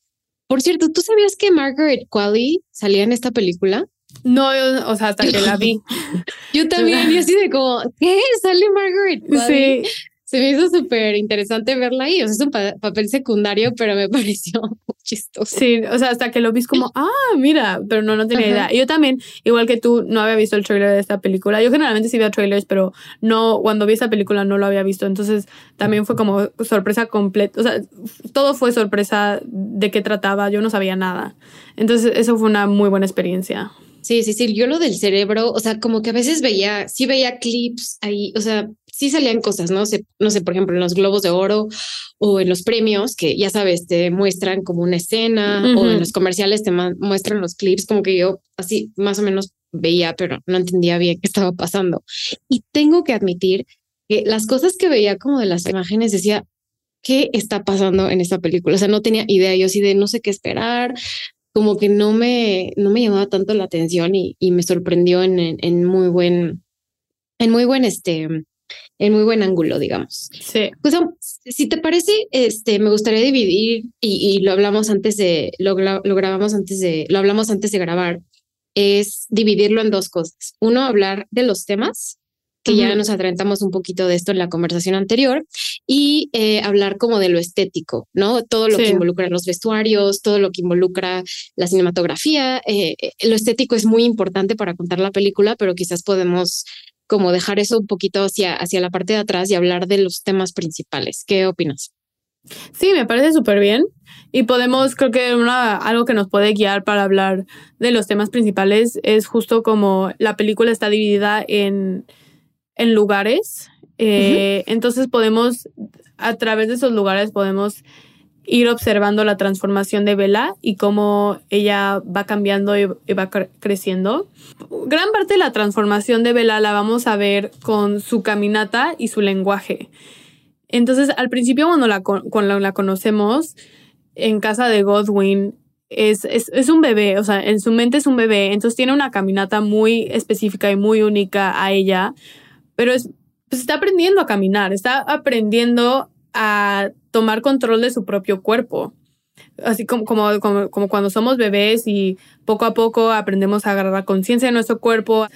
Por cierto, ¿tú sabías que Margaret Qualley salía en esta película? No, o sea, hasta que la vi. Yo también, yo así de como, ¿qué? Sale Margaret. Sí. Se me hizo súper interesante verla ahí. O sea, es un papel secundario, pero me pareció chistoso. Sí, o sea, hasta que lo vi como, ah, mira, pero no, no tenía idea. Yo también, igual que tú, no había visto el trailer de esta película. Yo generalmente sí veo trailers, pero no, cuando vi esta película no lo había visto. Entonces también fue como sorpresa completa. O sea, todo fue sorpresa de qué trataba. Yo no sabía nada. Entonces, eso fue una muy buena experiencia. Sí, sí, sí. Yo lo del cerebro, o sea, como que a veces veía, sí veía clips ahí, o sea, sí salían cosas, ¿no? sé, no sé, por ejemplo, en los globos de oro o en los premios, que ya sabes, te muestran como una escena o en los comerciales te muestran los clips, como que yo así más o menos veía, pero no entendía bien qué estaba pasando. Y tengo que admitir que las cosas que veía como de las imágenes decía, ¿qué está pasando en esta película? O sea, no tenía idea, yo sí de no sé qué esperar, como que no me, no me llamaba tanto la atención y, y me sorprendió en, en, muy buen, en muy buen, este, en muy buen ángulo, digamos. Sí. Pues si te parece, este, me gustaría dividir y, y lo hablamos antes de, lo, lo grabamos antes de, lo hablamos antes de grabar, es dividirlo en dos cosas. Uno, hablar de los temas que ya nos adelantamos un poquito de esto en la conversación anterior, y eh, hablar como de lo estético, ¿no? Todo lo que involucra los vestuarios, todo lo que involucra la cinematografía. Eh, eh, lo estético es muy importante para contar la película, pero quizás podemos como dejar eso un poquito hacia, hacia la parte de atrás y hablar de los temas principales. ¿Qué opinas? Sí, me parece súper bien. Y podemos, creo que una, algo que nos puede guiar para hablar de los temas principales es justo como la película está dividida en en lugares. Eh, entonces podemos, a través de esos lugares, podemos ir observando la transformación de Bella y cómo ella va cambiando y, va creciendo. Gran parte de la transformación de Bella la vamos a ver con su caminata y su lenguaje. Entonces, al principio, cuando la, cuando la conocemos en casa de Godwin, es, es, es, un bebé, o sea, en su mente es un bebé, entonces tiene una caminata muy específica y muy única a ella, pero es, pues está aprendiendo a caminar, está aprendiendo a tomar control de su propio cuerpo. Así como, como, como, cuando somos bebés y poco a poco aprendemos a agarrar conciencia de nuestro cuerpo.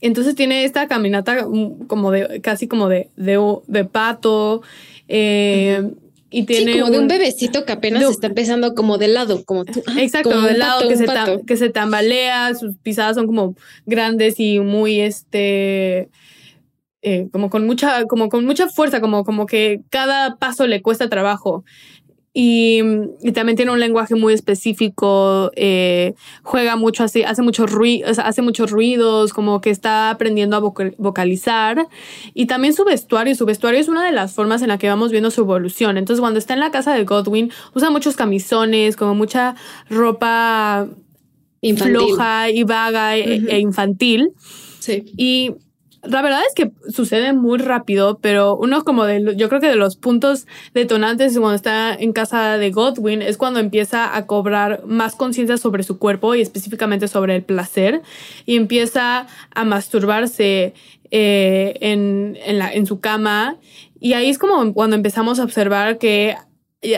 Entonces tiene esta caminata mm, como de, casi como de, de, de pato. Eh, y tiene sí, como de un bebecito que apenas está empezando como de lado, como tú. Exacto, de lado que, se que se tambalea, sus pisadas son como grandes y muy este eh, como con mucha, como con mucha fuerza, como, como que cada paso le cuesta trabajo. Y, también tiene un lenguaje muy específico, eh, juega mucho así, hace, mucho hace muchos ruidos, como que está aprendiendo a vocalizar. Y también su vestuario, su vestuario es una de las formas en la que vamos viendo su evolución. Entonces cuando está en la casa de Godwin, usa muchos camisones, como mucha ropa floja y vaga e, e, infantil. Sí. Y la verdad es que sucede muy rápido, pero uno como de, yo creo que de los puntos detonantes cuando está en casa de Godwin es cuando empieza a cobrar más conciencia sobre su cuerpo y específicamente sobre el placer y empieza a masturbarse eh, en, en, la, en su cama. Y ahí es como cuando empezamos a observar que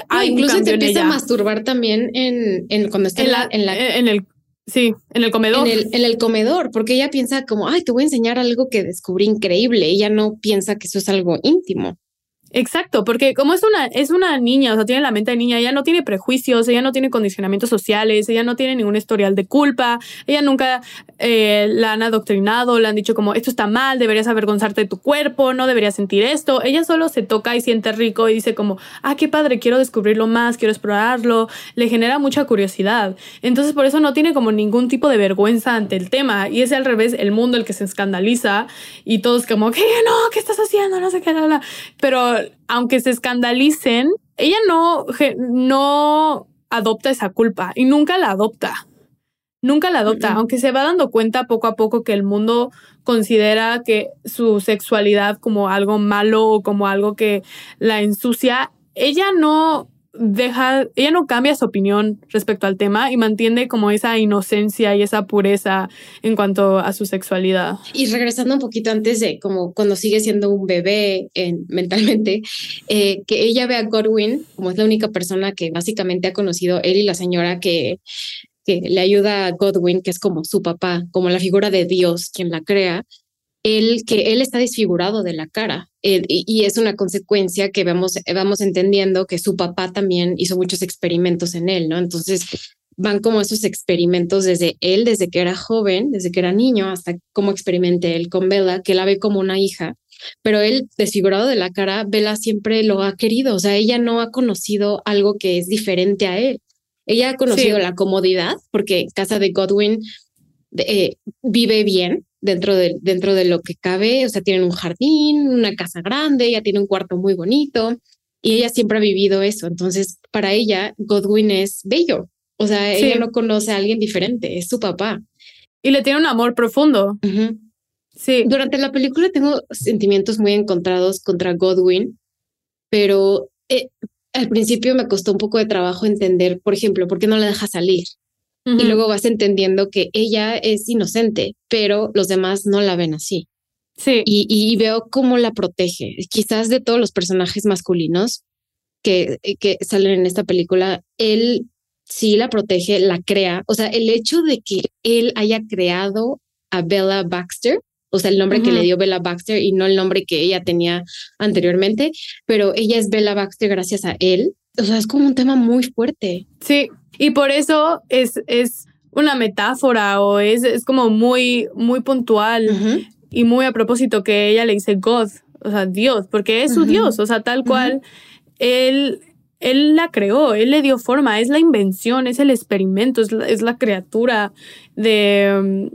hay incluso se empieza a masturbar también en, en cuando está en, la, en, la, en el Sí, en el comedor. En el, en el, comedor, porque ella piensa como, ay, te voy a enseñar algo que descubrí increíble. Ella no piensa que eso es algo íntimo. Exacto, porque como es una, es una niña, o sea, tiene la mente de niña, ella no tiene prejuicios, ella no tiene condicionamientos sociales, ella no tiene ningún historial de culpa, ella nunca eh, la han adoctrinado, le han dicho como, esto está mal, deberías avergonzarte de tu cuerpo, no deberías sentir esto. Ella solo se toca y siente rico y dice como, ah, qué padre, quiero descubrirlo más, quiero explorarlo, le genera mucha curiosidad. Entonces por eso no tiene como ningún tipo de vergüenza ante el tema y es al revés el mundo el que se escandaliza y todos como, ¿qué? No, ¿qué estás haciendo? No sé qué. Pero aunque se escandalicen, ella no, no adopta esa culpa y nunca la adopta. Nunca la adopta, aunque se va dando cuenta poco a poco que el mundo considera que su sexualidad como algo malo o como algo que la ensucia, ella no deja, ella no cambia su opinión respecto al tema y mantiene como esa inocencia y esa pureza en cuanto a su sexualidad. Y regresando un poquito antes de como cuando sigue siendo un bebé en, mentalmente, eh, que ella ve a Godwin como es la única persona que básicamente ha conocido él y la señora que que le ayuda a Godwin, que es como su papá, como la figura de Dios, quien la crea, él, que él está desfigurado de la cara eh, y, es una consecuencia que vamos, vamos entendiendo que su papá también hizo muchos experimentos en él, ¿no? Entonces van como esos experimentos desde él, desde que era joven, desde que era niño, hasta cómo experimente él con Bella, que la ve como una hija, pero él desfigurado de la cara, Bella siempre lo ha querido, o sea, ella no ha conocido algo que es diferente a él. Ella ha conocido la comodidad porque casa de Godwin eh, vive bien, dentro de, dentro de lo que cabe, o sea, tienen un jardín, una casa grande, ella tiene un cuarto muy bonito y ella siempre ha vivido eso. Entonces, para ella, Godwin es bello. O sea, ella no conoce a alguien diferente, es su papá. Y le tiene un amor profundo. Sí. Durante la película tengo sentimientos muy encontrados contra Godwin, pero eh, al principio me costó un poco de trabajo entender, por ejemplo, por qué no la deja salir. Y luego vas entendiendo que ella es inocente, pero los demás no la ven así. Sí. Y, veo cómo la protege. Quizás de todos los personajes masculinos que, que salen en esta película, él sí la protege, la crea. O sea, el hecho de que él haya creado a Bella Baxter, o sea, el nombre que le dio Bella Baxter y no el nombre que ella tenía anteriormente, pero ella es Bella Baxter gracias a él. O sea, es como un tema muy fuerte. Sí, y por eso es, es una metáfora o es, es como muy, muy puntual y muy a propósito que ella le dice God, o sea, Dios, porque es su Dios, o sea, tal cual, él, él la creó, él le dio forma, es la invención, es el experimento, es es la criatura de,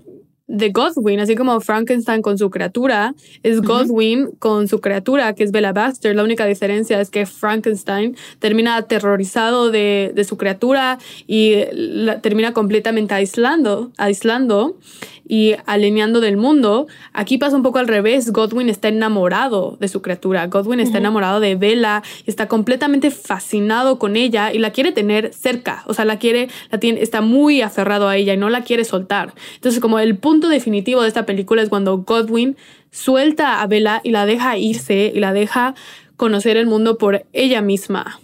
de Godwin, así como Frankenstein con su criatura, es Godwin con su criatura, que es Bella Baxter. La única diferencia es que Frankenstein termina aterrorizado de, de su criatura y la, termina completamente aislando, aislando y alineando del mundo. Aquí pasa un poco al revés. Godwin está enamorado de su criatura. Godwin está enamorado de Bella, está completamente fascinado con ella y la quiere tener cerca. O sea, la quiere, la tiene, está muy aferrado a ella y no la quiere soltar. Entonces, como el punto definitivo de esta película es cuando Godwin suelta a Bella y la deja irse y la deja conocer el mundo por ella misma.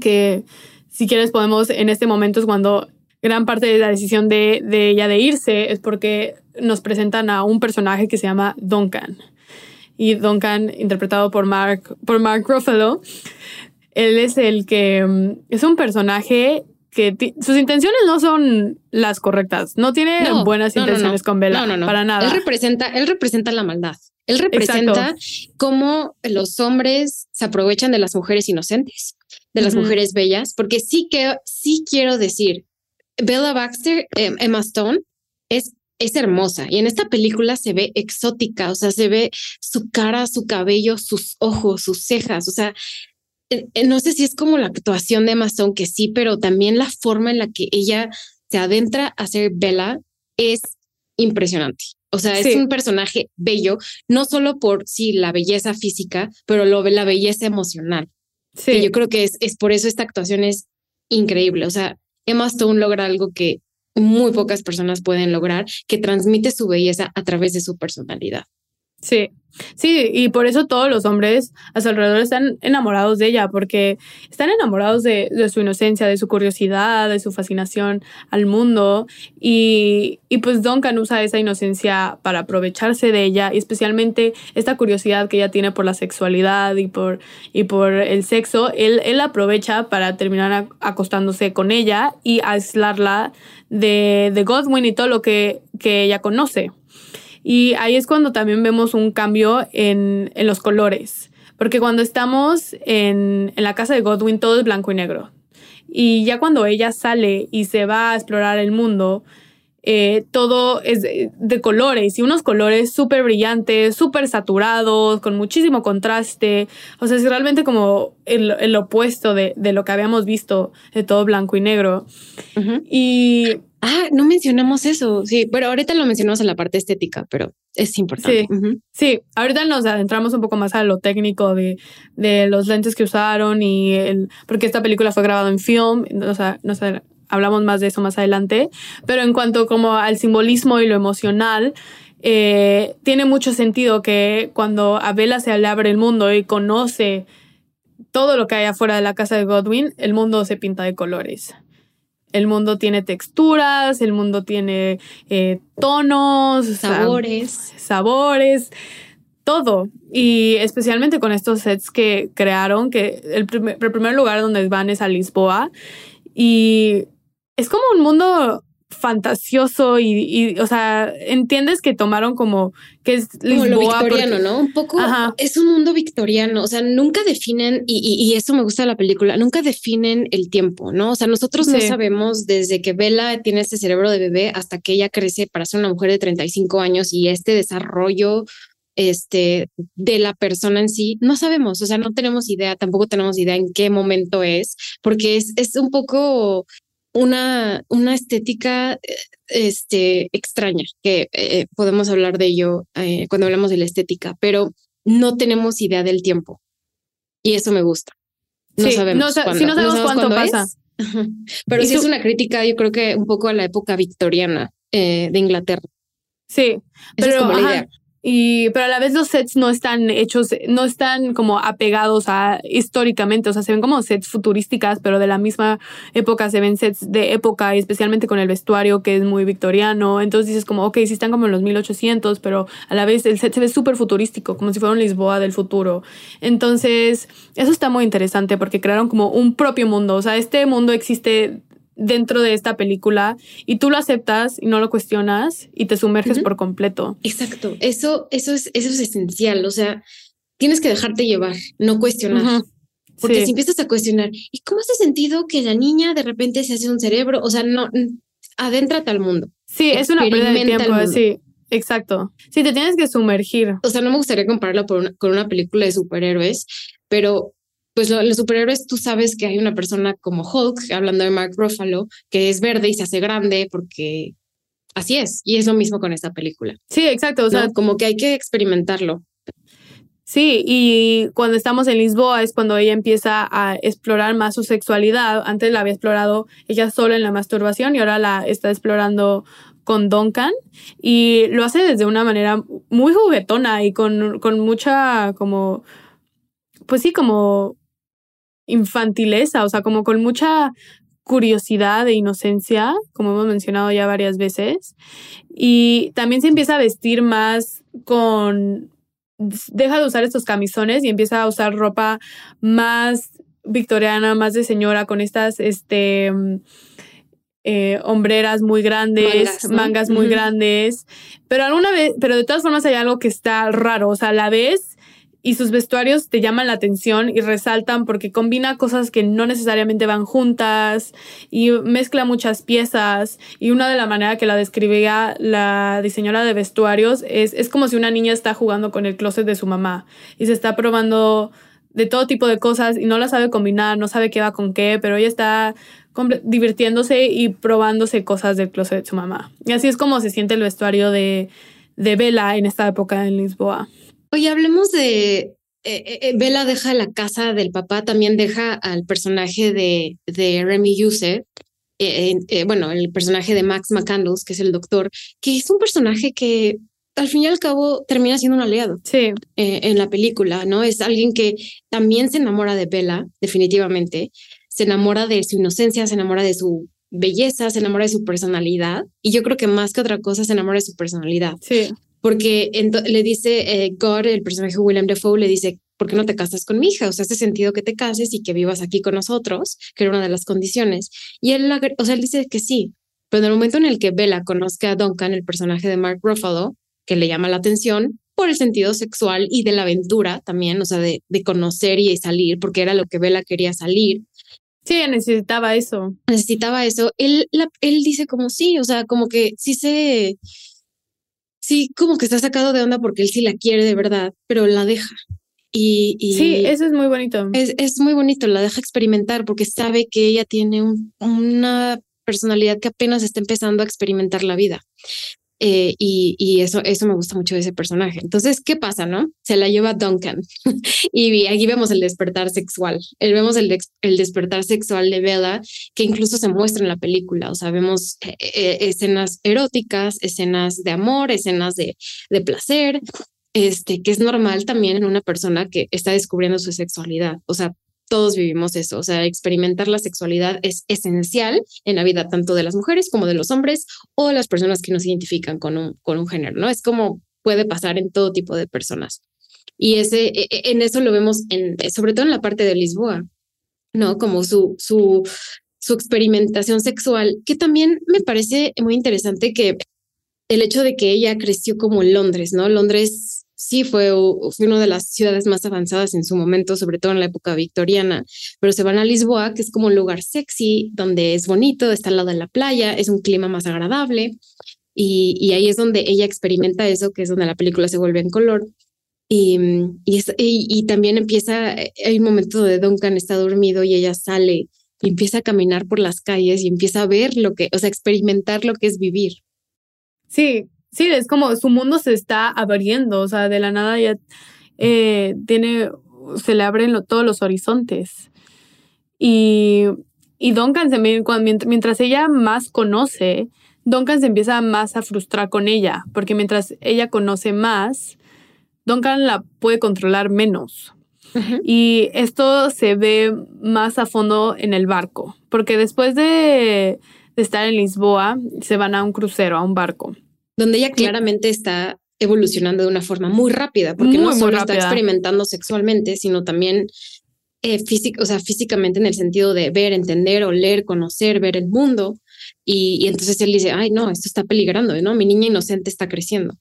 Que si quieres podemos, en este momento es cuando gran parte de la decisión de, ella de irse es porque nos presentan a un personaje que se llama Duncan. Y Duncan, interpretado por Mark, por Mark Ruffalo, Él es el que mm, es un personaje que sus intenciones no son las correctas. No tiene buenas intenciones con Bella. Para nada. Él representa, él representa la maldad. Él representa cómo los hombres se aprovechan de las mujeres inocentes, de las mujeres bellas, porque sí que sí quiero decir, Bella Baxter, em, Emma Stone, es, es hermosa y en esta película se ve exótica, o sea, se ve su cara, su cabello, sus ojos, sus cejas, o sea, eh, eh, no sé si es como la actuación de Emma Stone, que sí, pero también la forma en la que ella se adentra a ser Bella es impresionante. O sea, es un personaje bello, no solo por sí la belleza física, pero lo, la belleza emocional. Sí. yo creo que es, es por eso esta actuación es increíble. O sea, Emma Stone logra algo que muy pocas personas pueden lograr, que transmite su belleza a través de su personalidad. Sí, sí, y por eso todos los hombres a su alrededor están enamorados de ella, porque están enamorados de, su inocencia, de su curiosidad, de su fascinación al mundo, y, y, pues Duncan usa esa inocencia para aprovecharse de ella, y especialmente esta curiosidad que ella tiene por la sexualidad y por, y por el sexo, él, él aprovecha para terminar acostándose con ella y aislarla de, de Godwin y todo lo que, que ella conoce. Y ahí es cuando también vemos un cambio en, en los colores. Porque cuando estamos en, en la casa de Godwin todo es blanco y negro. Y ya cuando ella sale y se va a explorar el mundo, eh, todo es de, colores y unos colores súper brillantes, súper saturados, con muchísimo contraste. O sea, es realmente como el, el opuesto de, de, lo que habíamos visto de todo blanco y negro. Y Ah, no mencionamos eso. Sí, pero ahorita lo mencionamos en la parte estética, pero es importante. Sí, sí. ahorita nos adentramos un poco más a lo técnico de, de los lentes que usaron y el, porque esta película fue grabada en film, o sea, no sé, hablamos más de eso más adelante, pero en cuanto como al simbolismo y lo emocional, eh, tiene mucho sentido que cuando a Bella se le abre el mundo y conoce todo lo que hay afuera de la casa de Godwin, el mundo se pinta de colores. El mundo tiene texturas, el mundo tiene eh, tonos, sabores. sabores, todo. Y especialmente con estos sets que crearon, que el primer, el primer lugar donde van es a Lisboa. Y es como un mundo fantasioso y, o sea, entiendes que tomaron como que es Lisboa como lo victoriano, ¿no? Un poco es un mundo victoriano, o sea, nunca definen y, y, eso me gusta de la película, nunca definen el tiempo, ¿no? O sea, nosotros no sabemos desde que Bella tiene este cerebro de bebé hasta que ella crece para ser una mujer de 35 años y este desarrollo este de la persona en sí, no sabemos, o sea, no tenemos idea, tampoco tenemos idea en qué momento es, porque es, es un poco una, una estética este, extraña, que eh, podemos hablar de ello eh, cuando hablamos de la estética, pero no tenemos idea del tiempo. Y eso me gusta. No sabemos. No, si no sabemos, cuánto pasa. pero sí es una crítica, yo creo que un poco a la época victoriana eh, de Inglaterra. Sí, pero y, pero a la vez los sets no están hechos, no están como apegados a históricamente, o sea, se ven como sets futurísticas, pero de la misma época se ven sets de época, y especialmente con el vestuario que es muy victoriano. Entonces dices como, ok, sí están como en los 1800, pero a la vez el set se ve súper futurístico, como si fuera un Lisboa del futuro. Entonces, eso está muy interesante porque crearon como un propio mundo, o sea, este mundo existe dentro de esta película y tú lo aceptas y no lo cuestionas y te sumerges por completo. Exacto, eso, eso, es, eso es esencial, o sea, tienes que dejarte llevar, no cuestionar. Porque si empiezas a cuestionar, ¿y cómo hace sentido que la niña de repente se hace un cerebro? O sea, no, adéntrate al mundo. Sí, es una pérdida de tiempo, sí. Exacto. Sí, te tienes que sumergir. O sea, no me gustaría compararlo con una película de superhéroes, pero pues los superhéroes tú sabes que hay una persona como Hulk, hablando de Mark Ruffalo, que es verde y se hace grande porque así es. Y es lo mismo con esta película. Sí, exacto. O sea, como que hay que experimentarlo. Sí, y cuando estamos en Lisboa es cuando ella empieza a explorar más su sexualidad. Antes la había explorado ella sola en la masturbación y ahora la está explorando con Duncan y lo hace desde una manera muy juguetona y con, con mucha como, pues sí, como infantileza, o sea, como con mucha curiosidad e inocencia, como hemos mencionado ya varias veces. Y también se empieza a vestir más con... Deja de usar estos camisones y empieza a usar ropa más victoriana, más de señora, con estas, este, eh, hombreras muy grandes, mangas, muy grandes. Pero alguna vez, pero de todas formas hay algo que está raro. O sea, la ves y sus vestuarios te llaman la atención y resaltan porque combina cosas que no necesariamente van juntas y mezcla muchas piezas. Y una de la manera que la describía la diseñadora de vestuarios es, es como si una niña está jugando con el closet de su mamá y se está probando de todo tipo de cosas y no la sabe combinar, no sabe qué va con qué, pero ella está divirtiéndose y probándose cosas del closet de su mamá. Y así es como se siente el vestuario de, de Bella en esta época en Lisboa. Oye, hablemos de... Eh, eh, Bella deja la casa del papá, también deja al personaje de, de Remy Youssef, eh, bueno, el personaje de Max McCandles, que es el doctor, que es un personaje que al fin y al cabo termina siendo un aliado sí. en la película, ¿no? Es alguien que también se enamora de Bella, definitivamente, se enamora de su inocencia, se enamora de su belleza, se enamora de su personalidad. Y yo creo que más que otra cosa se enamora de su personalidad. Sí. Porque le dice eh, God, el personaje William Defoe, le dice, ¿por qué no te casas con mi hija? O sea, hace sentido que te cases y que vivas aquí con nosotros, que era una de las condiciones. Y él, o sea, él dice que sí. Pero en el momento en el que Bella conozca a Duncan, el personaje de Mark Ruffalo, que le llama la atención por el sentido sexual y de la aventura también, o sea, de, de conocer y salir, porque era lo que Bella quería salir. Sí, necesitaba eso. Necesitaba eso. Él, él dice como sí, o sea, como que sí se, sí, como que está sacado de onda porque él sí la quiere de verdad, pero la deja. Y, sí, eso es muy bonito. Es, es, muy bonito, la deja experimentar porque sabe que ella tiene una personalidad que apenas está empezando a experimentar la vida. Eh, y, eso, eso me gusta mucho de ese personaje. Entonces, ¿qué pasa, no? Se la lleva Duncan y aquí vemos el despertar sexual. Vemos el, el despertar sexual de Bella, que incluso se muestra en la película. O sea, vemos eh, eh, escenas eróticas, escenas de amor, escenas de, de placer, este, que es normal también en una persona que está descubriendo su sexualidad. O sea, todos vivimos eso, o sea, experimentar la sexualidad es esencial en la vida tanto de las mujeres como de los hombres o las personas que no se identifican con un, con un género, ¿no? Es como puede pasar en todo tipo de personas. Y ese, e, e, en eso lo vemos, en, sobre todo en la parte de Lisboa, ¿no? Como su, su, su experimentación sexual, que también me parece muy interesante que el hecho de que ella creció como en Londres, ¿no? Londres sí fue, fue una de las ciudades más avanzadas en su momento, sobre todo en la época victoriana, pero se van a Lisboa, que es como un lugar sexy, donde es bonito, está al lado de la playa, es un clima más agradable, y, y ahí es donde ella experimenta eso, que es donde la película se vuelve en color. Y, y, y, también empieza, hay un momento donde Duncan está dormido y ella sale y empieza a caminar por las calles y empieza a ver lo que, o sea, experimentar lo que es vivir. Sí, sí, es como su mundo se está abriendo, o sea, de la nada ya eh, tiene, se le abren todos los horizontes. Y, y Duncan también, mientras ella más conoce, Duncan se empieza más a frustrar con ella, porque mientras ella conoce más, Duncan la puede controlar menos. Y esto se ve más a fondo en el barco, porque después de, de estar en Lisboa, se van a un crucero, a un barco donde ella claramente está evolucionando de una forma muy rápida, porque no solo está experimentando sexualmente, sino también eh, o sea, físicamente en el sentido de ver, entender, oler, conocer, ver el mundo. Y, entonces él dice, ay, no, esto está peligrando, ¿no? Mi niña inocente está creciendo.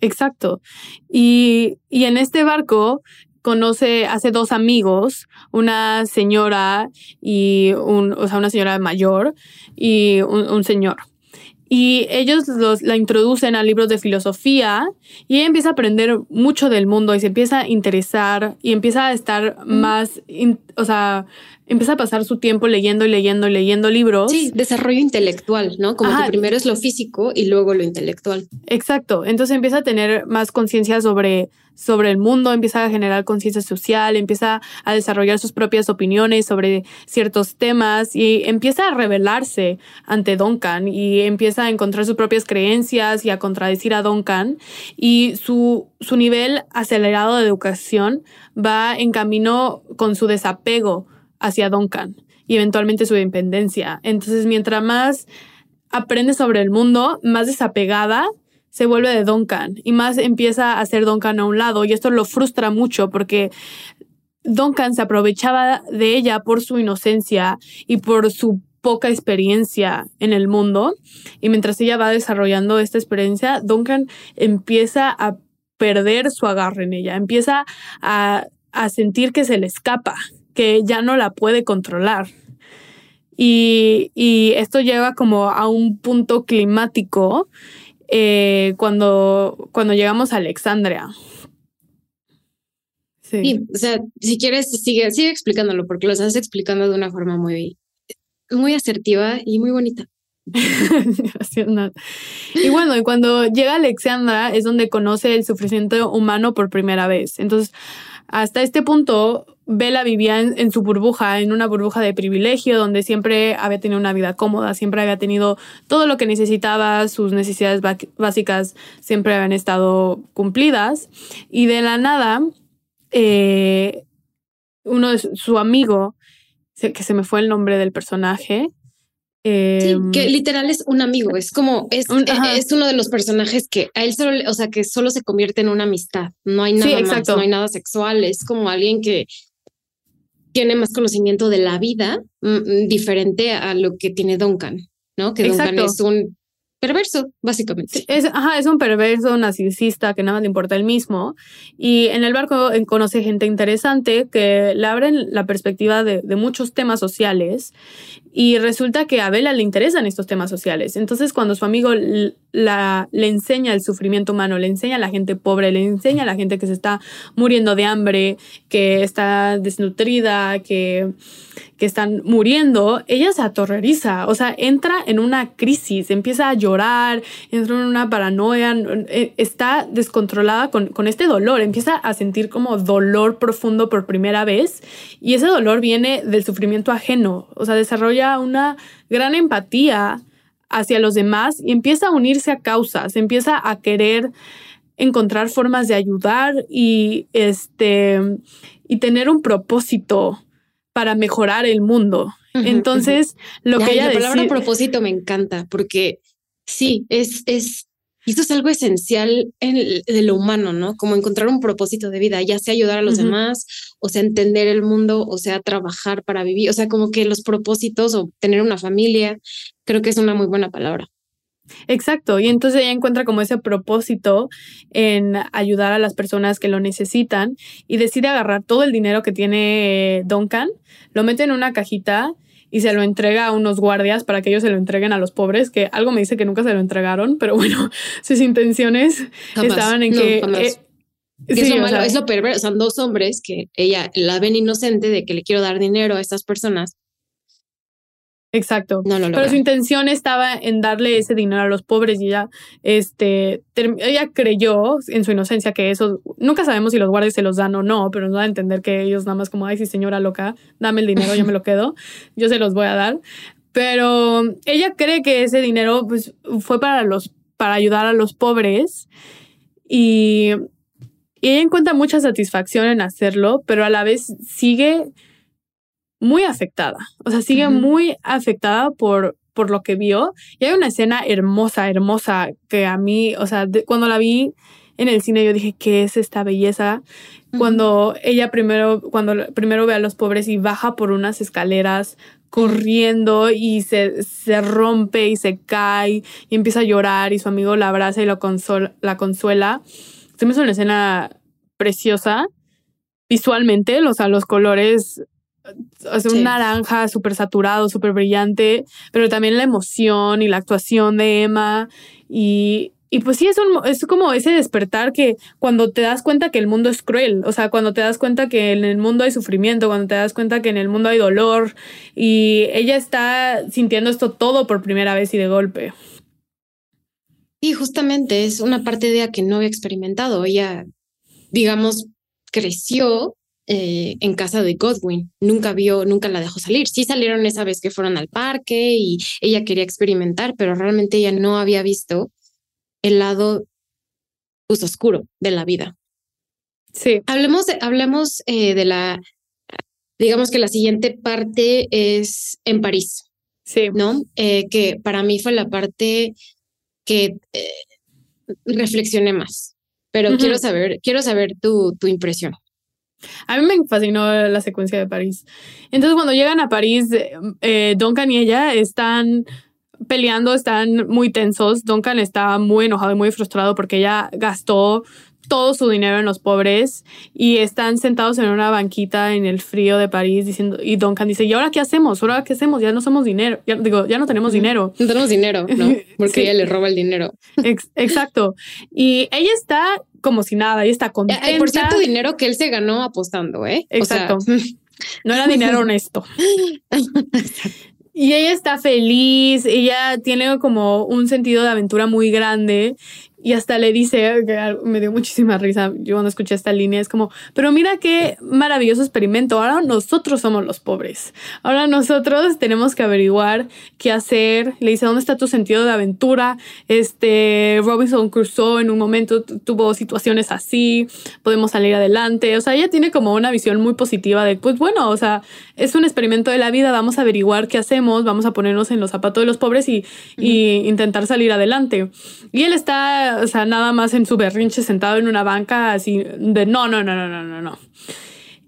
Exacto. Y, y en este barco conoce, hace dos amigos, una señora y un, o sea, una señora mayor y un señor. Y ellos los, la introducen a libros de filosofía y ella empieza a aprender mucho del mundo y se empieza a interesar y empieza a estar más, o sea, empieza a pasar su tiempo leyendo y leyendo y leyendo libros. Sí, desarrollo intelectual, ¿no? Como que primero es lo físico y luego lo intelectual. Exacto. Entonces empieza a tener más conciencia sobre, sobre el mundo, empieza a generar conciencia social, empieza a desarrollar sus propias opiniones sobre ciertos temas y empieza a rebelarse ante Duncan y empieza a encontrar sus propias creencias y a contradecir a Duncan y su, su nivel acelerado de educación va en camino con su desapego hacia Duncan y eventualmente su independencia. Entonces, mientras más aprende sobre el mundo, más desapegada se vuelve de Duncan y más empieza a ser Duncan a un lado y esto lo frustra mucho porque Duncan se aprovechaba de ella por su inocencia y por su poca experiencia en el mundo. Y mientras ella va desarrollando esta experiencia, Duncan empieza a perder su agarre en ella, empieza a, sentir que se le escapa, que ya no la puede controlar. Y, esto lleva como a un punto climático eh, cuando, cuando llegamos a Alexandria. Sí. o sea, si quieres, sigue, sigue explicándolo, porque lo estás explicando de una forma muy, muy asertiva y muy bonita. y bueno, y cuando llega Alexandra es donde conoce el sufrimiento humano por primera vez. Entonces, hasta este punto, Bella vivía en, su burbuja, en una burbuja de privilegio, donde siempre había tenido una vida cómoda, siempre había tenido todo lo que necesitaba, sus necesidades básicas siempre habían estado cumplidas. Y de la nada, eh, uno de su, amigo, que se me fue el nombre del personaje. sí, que em, literal es un amigo, es como, es, e, es uno de los personajes que a él solo, o sea, que solo se convierte en una amistad, no hay nada más, no hay nada sexual, es como alguien que tiene más conocimiento de la vida, mm, mm, diferente a lo que tiene Duncan, ¿no? Que Duncan es un perverso, básicamente. Es, ajá, es un perverso narcisista que nada más le importa el mismo. Y en el barco eh, conoce gente interesante que le abren la perspectiva de, de muchos temas sociales y resulta que a Bella le interesan estos temas sociales. Entonces, cuando su amigo la, le enseña el sufrimiento humano, le enseña a la gente pobre, le enseña a la gente que se está muriendo de hambre, que está desnutrida, que, que están muriendo, ella se aterroriza. O sea, entra en una crisis, empieza a llorar, entra en una paranoia, eh, está descontrolada con, con este dolor, empieza a sentir como dolor profundo por primera vez. Y ese dolor viene del sufrimiento ajeno. O sea, desarrolla una gran empatía hacia los demás y empieza a unirse a causas, empieza a querer encontrar formas de ayudar y este y tener un propósito para mejorar el mundo. Entonces, lo que ella la palabra propósito me encanta porque sí, es es y esto es algo esencial en de lo humano, ¿no? Como encontrar un propósito de vida, ya sea ayudar a los demás, o sea, entender el mundo, o sea, trabajar para vivir, o sea, como que los propósitos o tener una familia, creo que es una muy buena palabra. Exacto, y entonces ella encuentra como ese propósito en ayudar a las personas que lo necesitan y decide agarrar todo el dinero que tiene Duncan, lo mete en una cajita y se lo entrega a unos guardias para que ellos se lo entreguen a los pobres, que algo me dice que nunca se lo entregaron, pero bueno, sus intenciones estaban en que... Eh, es, lo malo, es lo perverso, son dos hombres que ella la ven inocente de que le quiero dar dinero a estas personas Exacto. Pero su intención estaba en darle ese dinero a los pobres y ella, este, ella creyó en su inocencia que eso, nunca sabemos si los guardias se los dan o no, pero no da a entender que ellos nada más como, ay, sí, señora loca, dame el dinero, yo me lo quedo, yo se los voy a dar. Pero ella cree que ese dinero pues, fue para, los, para ayudar a los pobres y, y ella encuentra mucha satisfacción en hacerlo, pero a la vez sigue muy afectada, o sea, sigue muy afectada por, por lo que vio. Y hay una escena hermosa, hermosa, que a mí, o sea, cuando la vi en el cine yo dije, ¿qué es esta belleza? Cuando ella primero, cuando primero ve a los pobres y baja por unas escaleras corriendo y se, se rompe y se cae y empieza a llorar y su amigo la abraza y lo la consuela. Se me hizo una escena preciosa visualmente, o sea, los colores o un naranja súper saturado, súper brillante, pero también la emoción y la actuación de Emma y, y pues sí, es, un, es como ese despertar que cuando te das cuenta que el mundo es cruel, o sea, cuando te das cuenta que en el mundo hay sufrimiento, cuando te das cuenta que en el mundo hay dolor y ella está sintiendo esto todo por primera vez y de golpe. Y justamente es una parte de ella que no había experimentado. Ella, digamos, creció eh, en casa de Godwin. Nunca vio, nunca la dejó salir. Sí salieron esa vez que fueron al parque y ella quería experimentar, pero realmente ella no había visto el lado pues, oscuro de la vida. Sí. Hablemos, de, hablemos eh, de la, digamos que la siguiente parte es en París. Sí. ¿No? Eh, que para mí fue la parte que reflexioné más. Pero quiero saber, quiero saber tu, tu impresión. A mí me fascinó la secuencia de París. Entonces, cuando llegan a París, eh, Duncan y ella están peleando, están muy tensos. Duncan está muy enojado y muy frustrado porque ella gastó todo su dinero en los pobres y están sentados en una banquita en el frío de París diciendo y Duncan dice, "¿Y ahora qué hacemos? ¿Ahora qué hacemos? Ya no somos dinero." Ya, digo, ya no tenemos dinero. No tenemos dinero, ¿no? Porque ella le roba el dinero. exacto. Y ella está como si nada, ella está contenta. por cierto, dinero que él se ganó apostando, ¿eh? Exacto. no era dinero honesto. Y ella está feliz, ella tiene como un sentido de aventura muy grande y hasta le dice, que me dio muchísima risa, yo cuando escuché esta línea, es como, pero mira qué maravilloso experimento, ahora nosotros somos los pobres, ahora nosotros tenemos que averiguar qué hacer, le dice, ¿dónde está tu sentido de aventura? Este, Robinson Crusoe en un momento tuvo situaciones así, podemos salir adelante, o sea, ella tiene como una visión muy positiva de, pues bueno, o sea, es un experimento de la vida, vamos a averiguar qué hacemos, vamos a ponernos en los zapatos de los pobres y, y intentar salir adelante. Y él está o sea, nada más en su berrinche sentado en una banca así de no, no, no, no, no, no, no.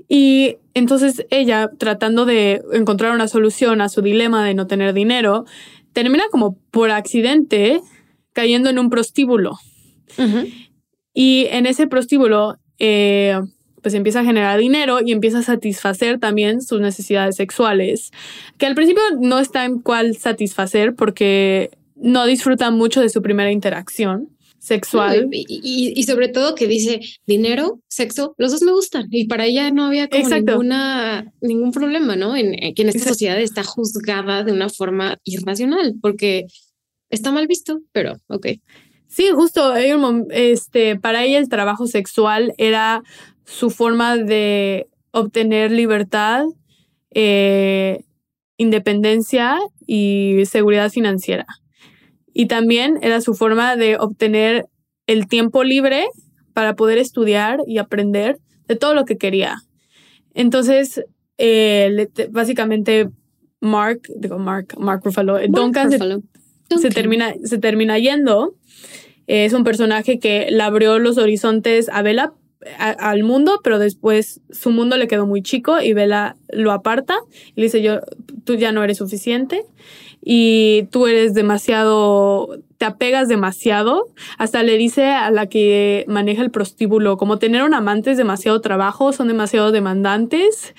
Y entonces ella, tratando de encontrar una solución a su dilema de no tener dinero, termina como por accidente cayendo en un prostíbulo. Y en ese prostíbulo, eh, pues empieza a generar dinero y empieza a satisfacer también sus necesidades sexuales, que al principio no está en cuál satisfacer porque no disfruta mucho de su primera interacción sexual. y, sobre todo que dice dinero, sexo, los dos me gustan. Y para ella no había como ninguna, ningún problema, ¿no? En, que en esta sociedad está juzgada de una forma irracional, porque está mal visto, pero ok. Sí, justo, este, para ella el trabajo sexual era su forma de obtener libertad, eh, independencia y seguridad financiera y también era su forma de obtener el tiempo libre para poder estudiar y aprender de todo lo que quería. Entonces, eh, básicamente, Mark, digo Mark, Mark Ruffalo, Duncan, Se, termina, se termina yendo. Es un personaje que le abrió los horizontes a Bella al mundo, pero después su mundo le quedó muy chico y Bella lo aparta y le dice yo, tú ya no eres suficiente y tú eres demasiado, te apegas demasiado. Hasta le dice a la que maneja el prostíbulo, como tener un amante es demasiado trabajo, son demasiado demandantes.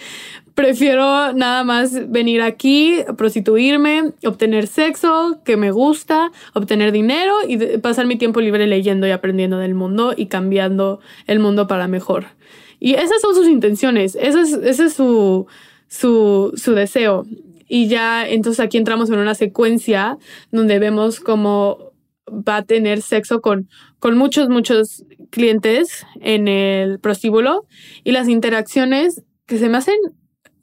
Prefiero nada más venir aquí, prostituirme, obtener sexo que me gusta, obtener dinero y pasar mi tiempo libre leyendo y aprendiendo del mundo y cambiando el mundo para mejor. Y esas son sus intenciones, ese es, ese es su, su, su deseo. Y ya entonces aquí entramos en una secuencia donde vemos cómo va a tener sexo con, con muchos, muchos clientes en el prostíbulo y las interacciones que se me hacen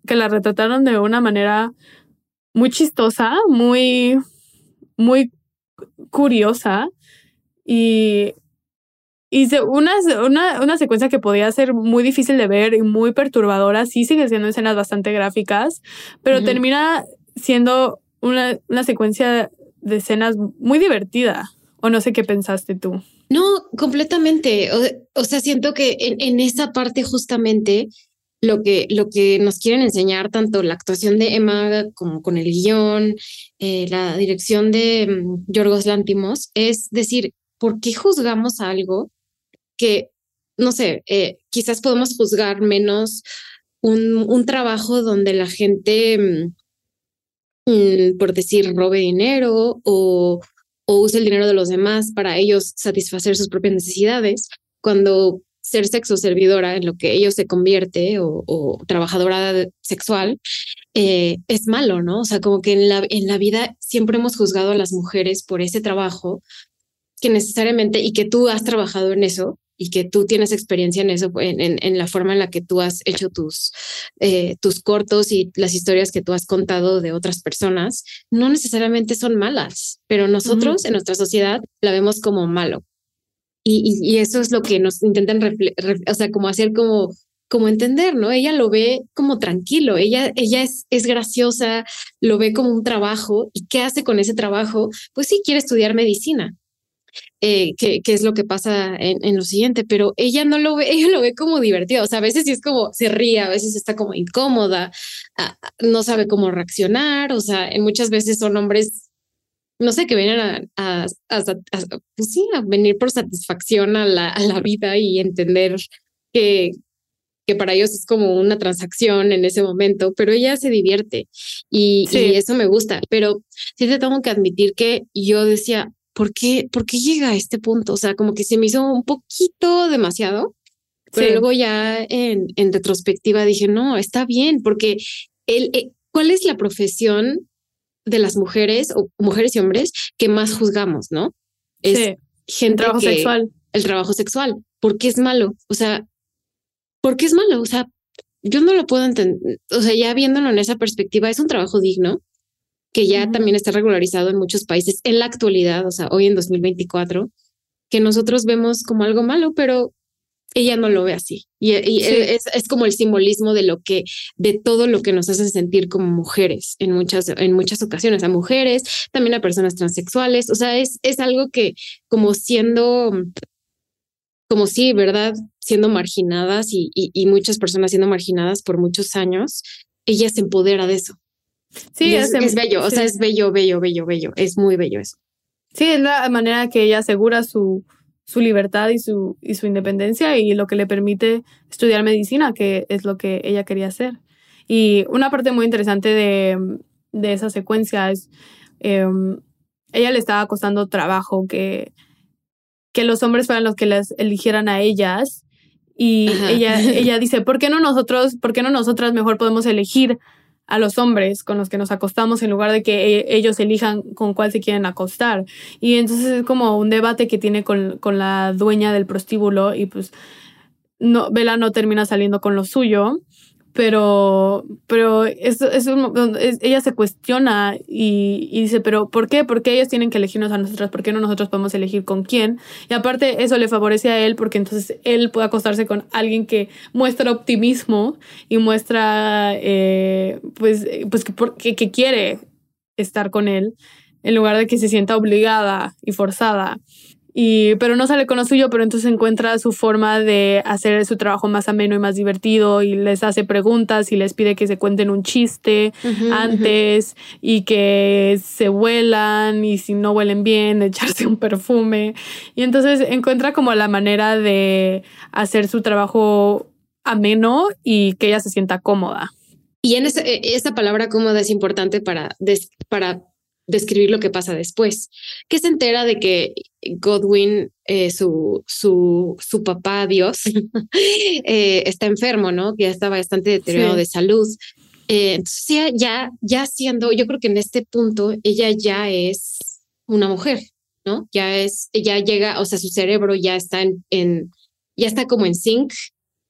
que la retrataron de una manera muy chistosa, muy, muy curiosa y y una, una, una, secuencia que podía ser muy difícil de ver y muy perturbadora, sí sigue siendo escenas bastante gráficas, pero termina siendo una, una secuencia de escenas muy divertida. O no sé qué pensaste tú. No, completamente. O, sea, siento que en, en, esa parte justamente lo que, lo que nos quieren enseñar, tanto la actuación de Emma como con el guion, eh, la dirección de mm, Yorgos Lántimos, es decir, ¿por qué juzgamos algo que, no sé, eh, quizás podemos juzgar menos un, un trabajo donde la gente, mm, mm, por decir, robe dinero o, o use el dinero de los demás para ellos satisfacer sus propias necesidades, cuando ser sexo servidora en lo que ellos se convierte o, trabajadora sexual eh, es malo, ¿no? O sea, como que en la, en la vida siempre hemos juzgado a las mujeres por ese trabajo que necesariamente y que tú has trabajado en eso y que tú tienes experiencia en eso, en, en, la forma en la que tú has hecho tus, eh, tus cortos y las historias que tú has contado de otras personas, no necesariamente son malas, pero nosotros en nuestra sociedad la vemos como malo. Y, y, eso es lo que nos intentan, o sea, como hacer como como entender, ¿no? Ella lo ve como tranquilo, ella, ella es, es graciosa, lo ve como un trabajo y ¿qué hace con ese trabajo? Pues sí, quiere estudiar medicina, eh, qué, es lo que pasa en, lo siguiente, pero ella no lo ve, ella lo ve como divertido. O sea, a veces sí es como se ríe, a veces está como incómoda, no sabe cómo reaccionar. O sea, muchas veces son hombres, no sé, que vienen a, pues sí, a venir por satisfacción a la, a la vida y entender que, que para ellos es como una transacción en ese momento, pero ella se divierte y, y, eso me gusta. Pero sí te tengo que admitir que yo decía, ¿por qué, ¿por qué llega a este punto? O sea, como que se me hizo un poquito demasiado, pero luego ya en, en, retrospectiva dije, no, está bien, porque el, eh, ¿cuál es la profesión de las mujeres o mujeres y hombres que más juzgamos, no? Es sí. gente el trabajo sexual. El trabajo sexual. ¿Por qué es malo? O sea, ¿por qué es malo? O sea, yo no lo puedo entender. O sea, ya viéndolo en esa perspectiva, es un trabajo digno que ya también está regularizado en muchos países en la actualidad, o sea, hoy en 2024, que nosotros vemos como algo malo, pero ella no lo ve así. Y, es, es, como el simbolismo de lo que, de todo lo que nos hace sentir como mujeres en muchas, en muchas ocasiones, a mujeres, también a personas transexuales. O sea, es, es algo que como siendo, como sí, ¿verdad? Siendo marginadas y, y muchas personas siendo marginadas por muchos años, ella se empodera de eso. Sí, es, bello, o sea, es bello, bello, bello, bello, es muy bello eso. Sí, es la manera que ella asegura su, su libertad y su, y su independencia y lo que le permite estudiar medicina, que es lo que ella quería hacer. Y una parte muy interesante de, de esa secuencia es, em, ella le estaba costando trabajo que, que los hombres fueran los que las eligieran a ellas. Y ella, ella dice, ¿por qué no nosotros, por qué no nosotras mejor podemos elegir a los hombres con los que nos acostamos en lugar de que e, ellos elijan con cuál se quieren acostar. Y entonces es como un debate que tiene con, con la dueña del prostíbulo y pues no, Vela no termina saliendo con lo suyo pero, pero es, es, ella se cuestiona y, y, dice, pero ¿por qué? ¿Por qué ellos tienen que elegirnos a nosotras? ¿Por qué no nosotros podemos elegir con quién? Y aparte eso le favorece a él porque entonces él puede acostarse con alguien que muestra optimismo y muestra, eh, pues, pues que, que quiere estar con él en lugar de que se sienta obligada y forzada. Y, pero no sale con lo suyo, pero entonces encuentra su forma de hacer su trabajo más ameno y más divertido y les hace preguntas y les pide que se cuenten un chiste antes y que se huelan y si no huelen bien, echarse un perfume. Y entonces encuentra como la manera de hacer su trabajo ameno y que ella se sienta cómoda. Y en esa, esa palabra cómoda es importante para, para describir lo que pasa después, que se entera de que Godwin, eh, su, su, su papá, Dios, eh, está enfermo, ¿no? Que ya está bastante deteriorado de salud. Eh, entonces, ya, ya siendo, yo creo que en este punto ella ya es una mujer, ¿no? Ya es, ya llega, o sea, su cerebro ya está en, en ya está como en sync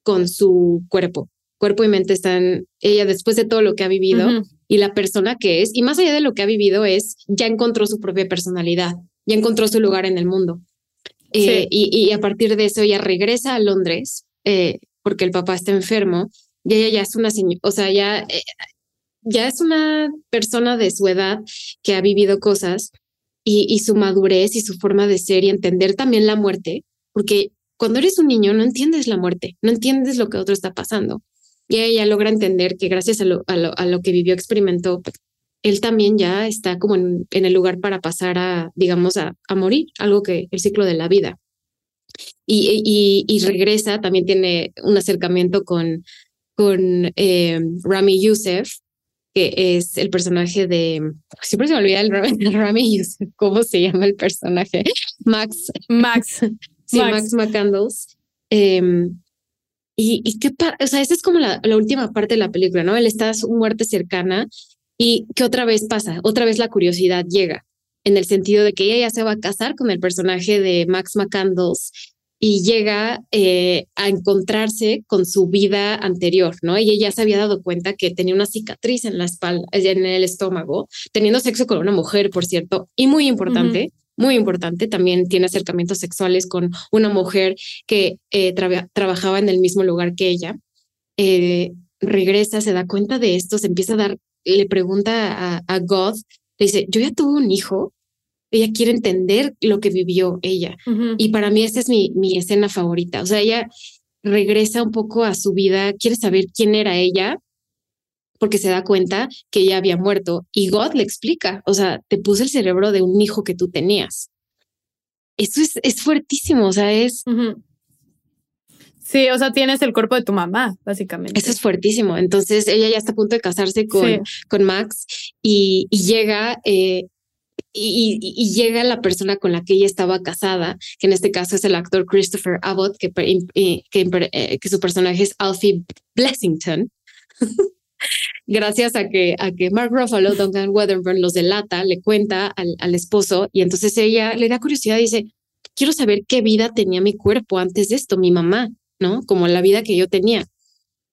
con su cuerpo. Cuerpo y mente están, ella después de todo lo que ha vivido, y la persona que es, y más allá de lo que ha vivido, es ya encontró su propia personalidad, ya encontró su lugar en el mundo. Eh, y, a partir de eso ella regresa a Londres eh, porque el papá está enfermo y ella ya es una señora, o sea, ya, eh, ya es una persona de su edad que ha vivido cosas y, y su madurez y su forma de ser y entender también la muerte, porque cuando eres un niño no entiendes la muerte, no entiendes lo que otro está pasando. Y ella logra entender que gracias a lo, a lo, a lo que vivió, experimentó, él también ya está como en, en el lugar para pasar a, digamos, a, a, morir, algo que el ciclo de la vida. Y, y, y regresa, también tiene un acercamiento con, con eh, Rami Youssef, que es el personaje de, siempre se me olvida el Rami, Youssef, ¿cómo se llama el personaje? Max. Max. sí, Max, Max McCandles. Eh, y, y qué, o sea, esa es como la, la, última parte de la película, ¿no? Él está a su muerte cercana y que otra vez pasa, otra vez la curiosidad llega, en el sentido de que ella ya se va a casar con el personaje de Max McCandles y llega eh, a encontrarse con su vida anterior, ¿no? Ella ya se había dado cuenta que tenía una cicatriz en la espalda, en el estómago, teniendo sexo con una mujer, por cierto, y muy importante muy importante. También tiene acercamientos sexuales con una mujer que eh, trabajaba en el mismo lugar que ella. Eh, regresa, se da cuenta de esto, se empieza a dar, le pregunta a, God, le dice, yo ya tuve un hijo. ella quiere entender lo que vivió ella. Y para mí esta es mi, mi escena favorita. O sea, ella regresa un poco a su vida, quiere saber quién era ella, porque se da cuenta que ella había muerto. Y God le explica, o sea, te puse el cerebro de un hijo que tú tenías. Eso es, es fuertísimo, o sea, es... Sí, o sea, tienes el cuerpo de tu mamá, básicamente. Eso es fuertísimo. Entonces ella ya está a punto de casarse con, con Max y, y llega eh, y, llega la persona con la que ella estaba casada, que en este caso es el actor Christopher Abbott, que, eh, que, su personaje es Alfie Blessington. Gracias a que, a que Mark Ruffalo, Duncan Weatherburn los delata, le cuenta al, al esposo y entonces ella le da curiosidad y dice, quiero saber qué vida tenía mi cuerpo antes de esto, mi mamá, ¿no? Como la vida que yo tenía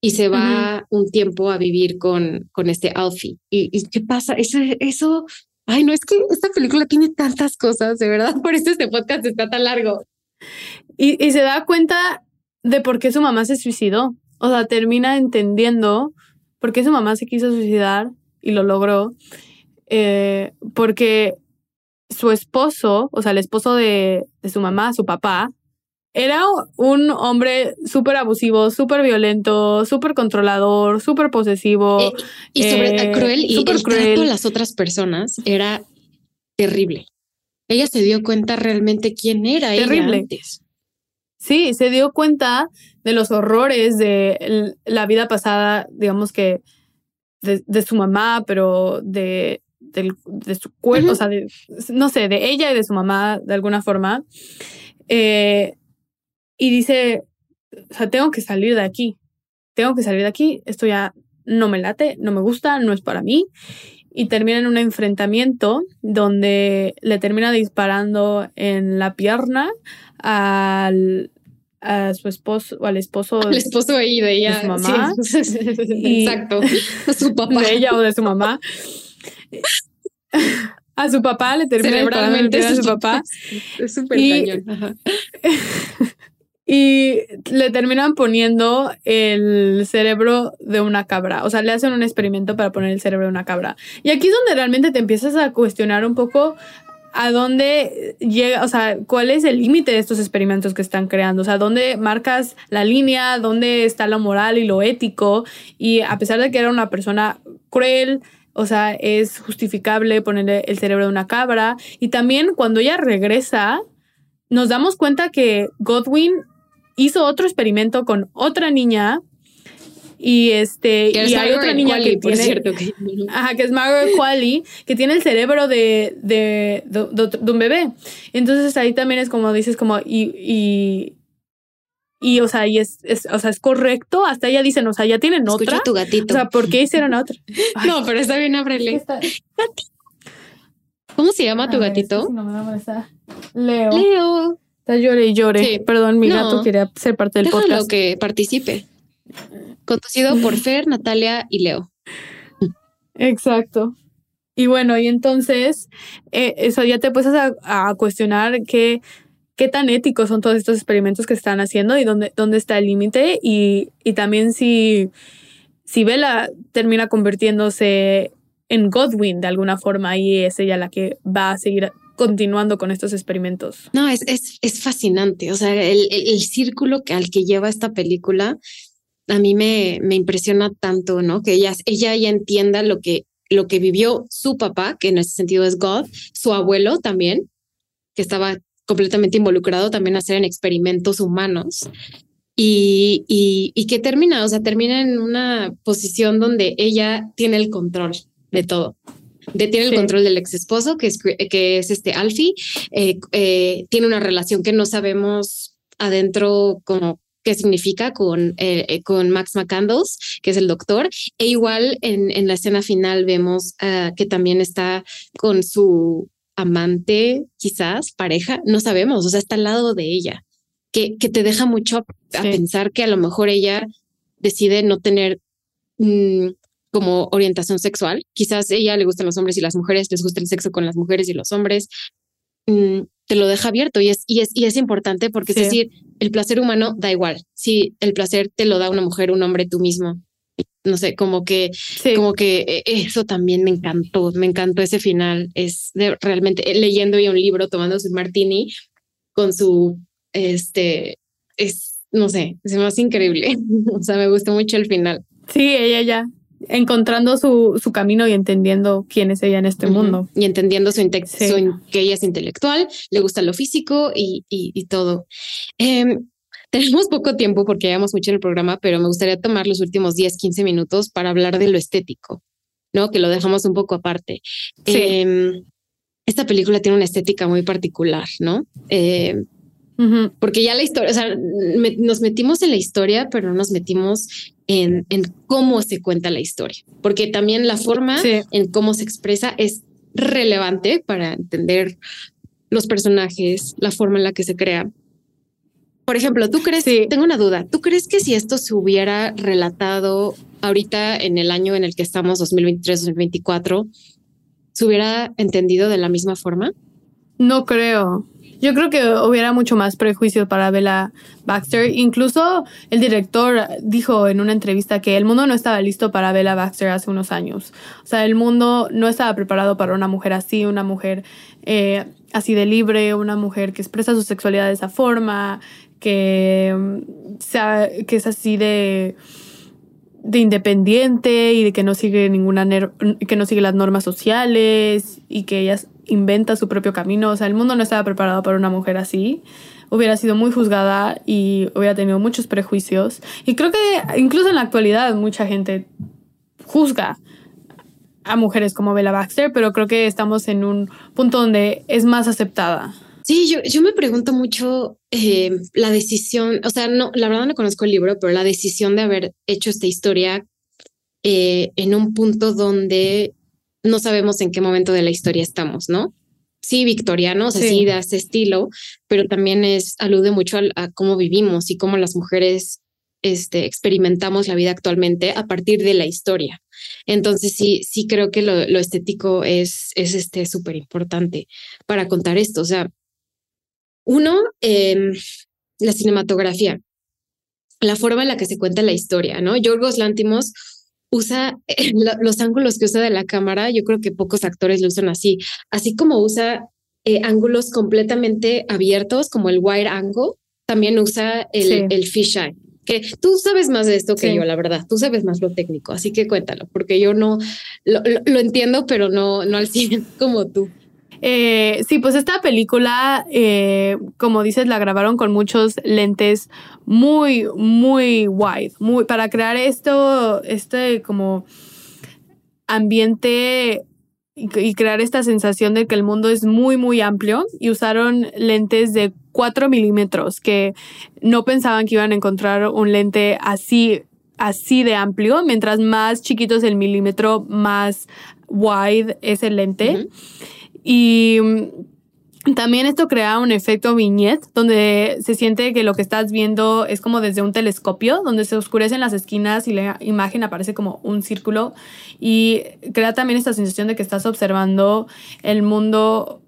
y se va un tiempo a vivir con, con este Alfie. ¿Y, y qué pasa? Eso, eso Ay, no, es que esta película tiene tantas cosas, de verdad, por eso este podcast está tan largo. Y, y se da cuenta de por qué su mamá se suicidó. O sea, termina entendiendo por qué su mamá se quiso suicidar y lo logró. Eh, porque su esposo, o sea, el esposo de, de su mamá, su papá, era un hombre súper abusivo, súper violento, súper controlador, súper posesivo. Eh, y sobre eh, cruel y el cruel. trato a las otras personas era terrible. Ella se dio cuenta realmente quién era terrible. ella antes. Sí, se dio cuenta de los horrores de la vida pasada, digamos que de, su mamá, pero de, de, su cuerpo, o sea, no sé, de ella y de su mamá de alguna forma. Eh, y dice, o sea, tengo que salir de aquí, tengo que salir de aquí, esto ya no me late, no me gusta, no es para mí. Y termina en un enfrentamiento donde le termina disparando en la pierna al, a su esposo o al esposo al esposo de ella. de su mamá. Exacto. Su papá. De ella o de su mamá. A su papá le termina disparando a su papá. es súper cañón y le terminan poniendo el cerebro de una cabra. O sea, le hacen un experimento para poner el cerebro de una cabra. Y aquí es donde realmente te empiezas a cuestionar un poco a dónde llega, o sea, cuál es el límite de estos experimentos que están creando, o sea, dónde marcas la línea, dónde está lo moral y lo ético. Y a pesar de que era una persona cruel, o sea, es justificable ponerle el cerebro de una cabra. Y también cuando ella regresa, nos damos cuenta que Godwin hizo otro experimento con otra niña y este y hay otra niña que tiene cierto, que... Ajá, que es Margaret Qualley que tiene el cerebro de, de, de, un bebé entonces ahí también es como dices como y, y y, o sea, y es, es, o sea, es correcto. Hasta ella dicen, o sea, ya tienen Escucha otra. tu gatito. O sea, ¿por qué hicieron otra? no, pero está bien, ábrele. ¿Cómo se llama tu gatito? Leo. Leo. Está llore y llore. Perdón, mi gato quería ser parte del Déjalo podcast. que participe. Conducido por Fer, Natalia y Leo. Exacto. Y bueno, y entonces, eh, eso ya te puedes a, cuestionar qué, qué tan éticos son todos estos experimentos que están haciendo y dónde, dónde está el límite. Y, y también si, si Bella termina convirtiéndose en Godwin de alguna forma y es ella la que va a seguir continuando con estos experimentos. No, es, es, es fascinante. O sea, el, el, círculo que, al que lleva esta película a mí me, me impresiona tanto, ¿no? Que ella, ella ya entienda lo que, lo que vivió su papá, que en ese sentido es God, su abuelo también, que estaba completamente involucrado también a hacer en experimentos humanos. Y, y, y que termina, o sea, termina en una posición donde ella tiene el control de todo tiene el control del ex esposo, que es, que es este Alfie, eh, eh, tiene una relación que no sabemos adentro como qué significa con, eh, con Max McCandles, que es el doctor. E igual en, en la escena final vemos ah, que también está con su amante, quizás pareja, no sabemos, o sea, está al lado de ella, que, que te deja mucho a, pensar que a lo mejor ella decide no tener mm, como orientación sexual. Quizás ella le gustan los hombres y las mujeres, les gusta el sexo con las mujeres y los hombres. Mm, te lo deja abierto y es, y es, y es importante porque es decir, el placer humano da igual. Si el placer te lo da una mujer, un hombre, tú mismo, no sé, como que, como que eh, eso también me encantó, me encantó ese final. Es de, realmente eh, leyendo ya un libro, tomando su martini con su, este, es, no sé, es más increíble. o sea, me gustó mucho el final. Sí, ella ya encontrando su, su, camino y entendiendo quién es ella en este mundo. Y entendiendo su, que ella es intelectual, le gusta lo físico y, y, todo. Em, tenemos poco tiempo porque llevamos mucho en el programa, pero me gustaría tomar los últimos 10, 15 minutos para hablar de lo estético, ¿no? Que lo dejamos un poco aparte. Em, esta película tiene una estética muy particular, ¿no? Porque ya la historia, o sea, nos metimos en la historia, pero no nos metimos en, en, cómo se cuenta la historia, porque también la forma en cómo se expresa es relevante para entender los personajes, la forma en la que se crea. Por ejemplo, ¿tú crees? Tengo una duda. ¿Tú crees que si esto se hubiera relatado ahorita en el año en el que estamos, 2023-2024, se hubiera entendido de la misma forma? No creo. Yo creo que hubiera mucho más prejuicio para Bella Baxter. Incluso el director dijo en una entrevista que el mundo no estaba listo para Bella Baxter hace unos años. O sea, el mundo no estaba preparado para una mujer así, una mujer eh, así de libre, una mujer que expresa su sexualidad de esa forma, que, mm, sea, que es así de, de independiente y de que no sigue ninguna que no sigue las normas sociales y que ella inventa su propio camino. O sea, el mundo no estaba preparado para una mujer así. Hubiera sido muy juzgada y hubiera tenido muchos prejuicios. Y creo que incluso en la actualidad mucha gente juzga a mujeres como Bella Baxter, pero creo que estamos en un punto donde es más aceptada. Sí, yo, yo me pregunto mucho eh, la decisión, o sea, no, la verdad no conozco el libro, pero la decisión de haber hecho esta historia eh, en un punto donde no sabemos en qué momento de la historia estamos, ¿no? Sí, victorianos, así de ese estilo, pero también es, alude mucho a, cómo vivimos y cómo las mujeres este, experimentamos la vida actualmente a partir de la historia. Entonces sí, sí creo que lo, lo estético es, es este súper importante para contar esto. O sea, uno, em, la cinematografía, la forma en la que se cuenta la historia, ¿no? Yorgos Lántimos usa eh, los ángulos que usa de la cámara, yo creo que pocos actores lo usan así, así como usa eh, ángulos completamente abiertos, como el wide angle, también usa el, el fisheye. Que tú sabes más de esto que yo, la verdad. Tú sabes más lo técnico, así que cuéntalo, porque yo no lo, lo, entiendo, pero no, no al 100 como tú. Eh, sí, pues esta película, eh, como dices, la grabaron con muchos lentes muy, muy wide, muy, para crear esto, este como ambiente y, crear esta sensación de que el mundo es muy, muy amplio y usaron lentes de 4 milímetros que no pensaban que iban a encontrar un lente así así de amplio, mientras más chiquito es el milímetro, más wide es el lente. Y mm, también esto crea un efecto viñet, donde se siente que lo que estás viendo es como desde un telescopio, donde se oscurecen las esquinas y la imagen aparece como un círculo. Y crea también esta sensación de que estás observando el mundo,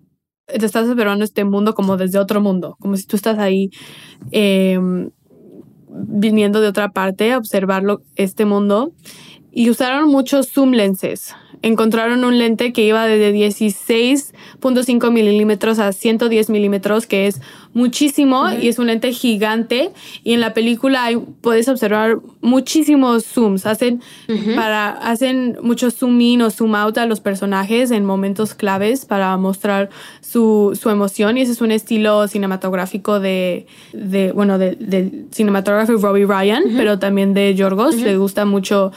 te estás observando este mundo como desde otro mundo, como si tú estás ahí em, viniendo de otra parte a observarlo, este mundo. Y usaron muchos zoom lenses encontraron un lente que iba desde 16.5 milímetros a 110 milímetros, que es muchísimo y es un lente gigante. Y en la película hay, puedes observar muchísimos zooms. Hacen, para, hacen mucho zoom in o zoom out a los personajes en momentos claves para mostrar su, su emoción. Y ese es un estilo cinematográfico de, de bueno, del de cinematógrafo Robbie Ryan, pero también de Yorgos. Le gusta mucho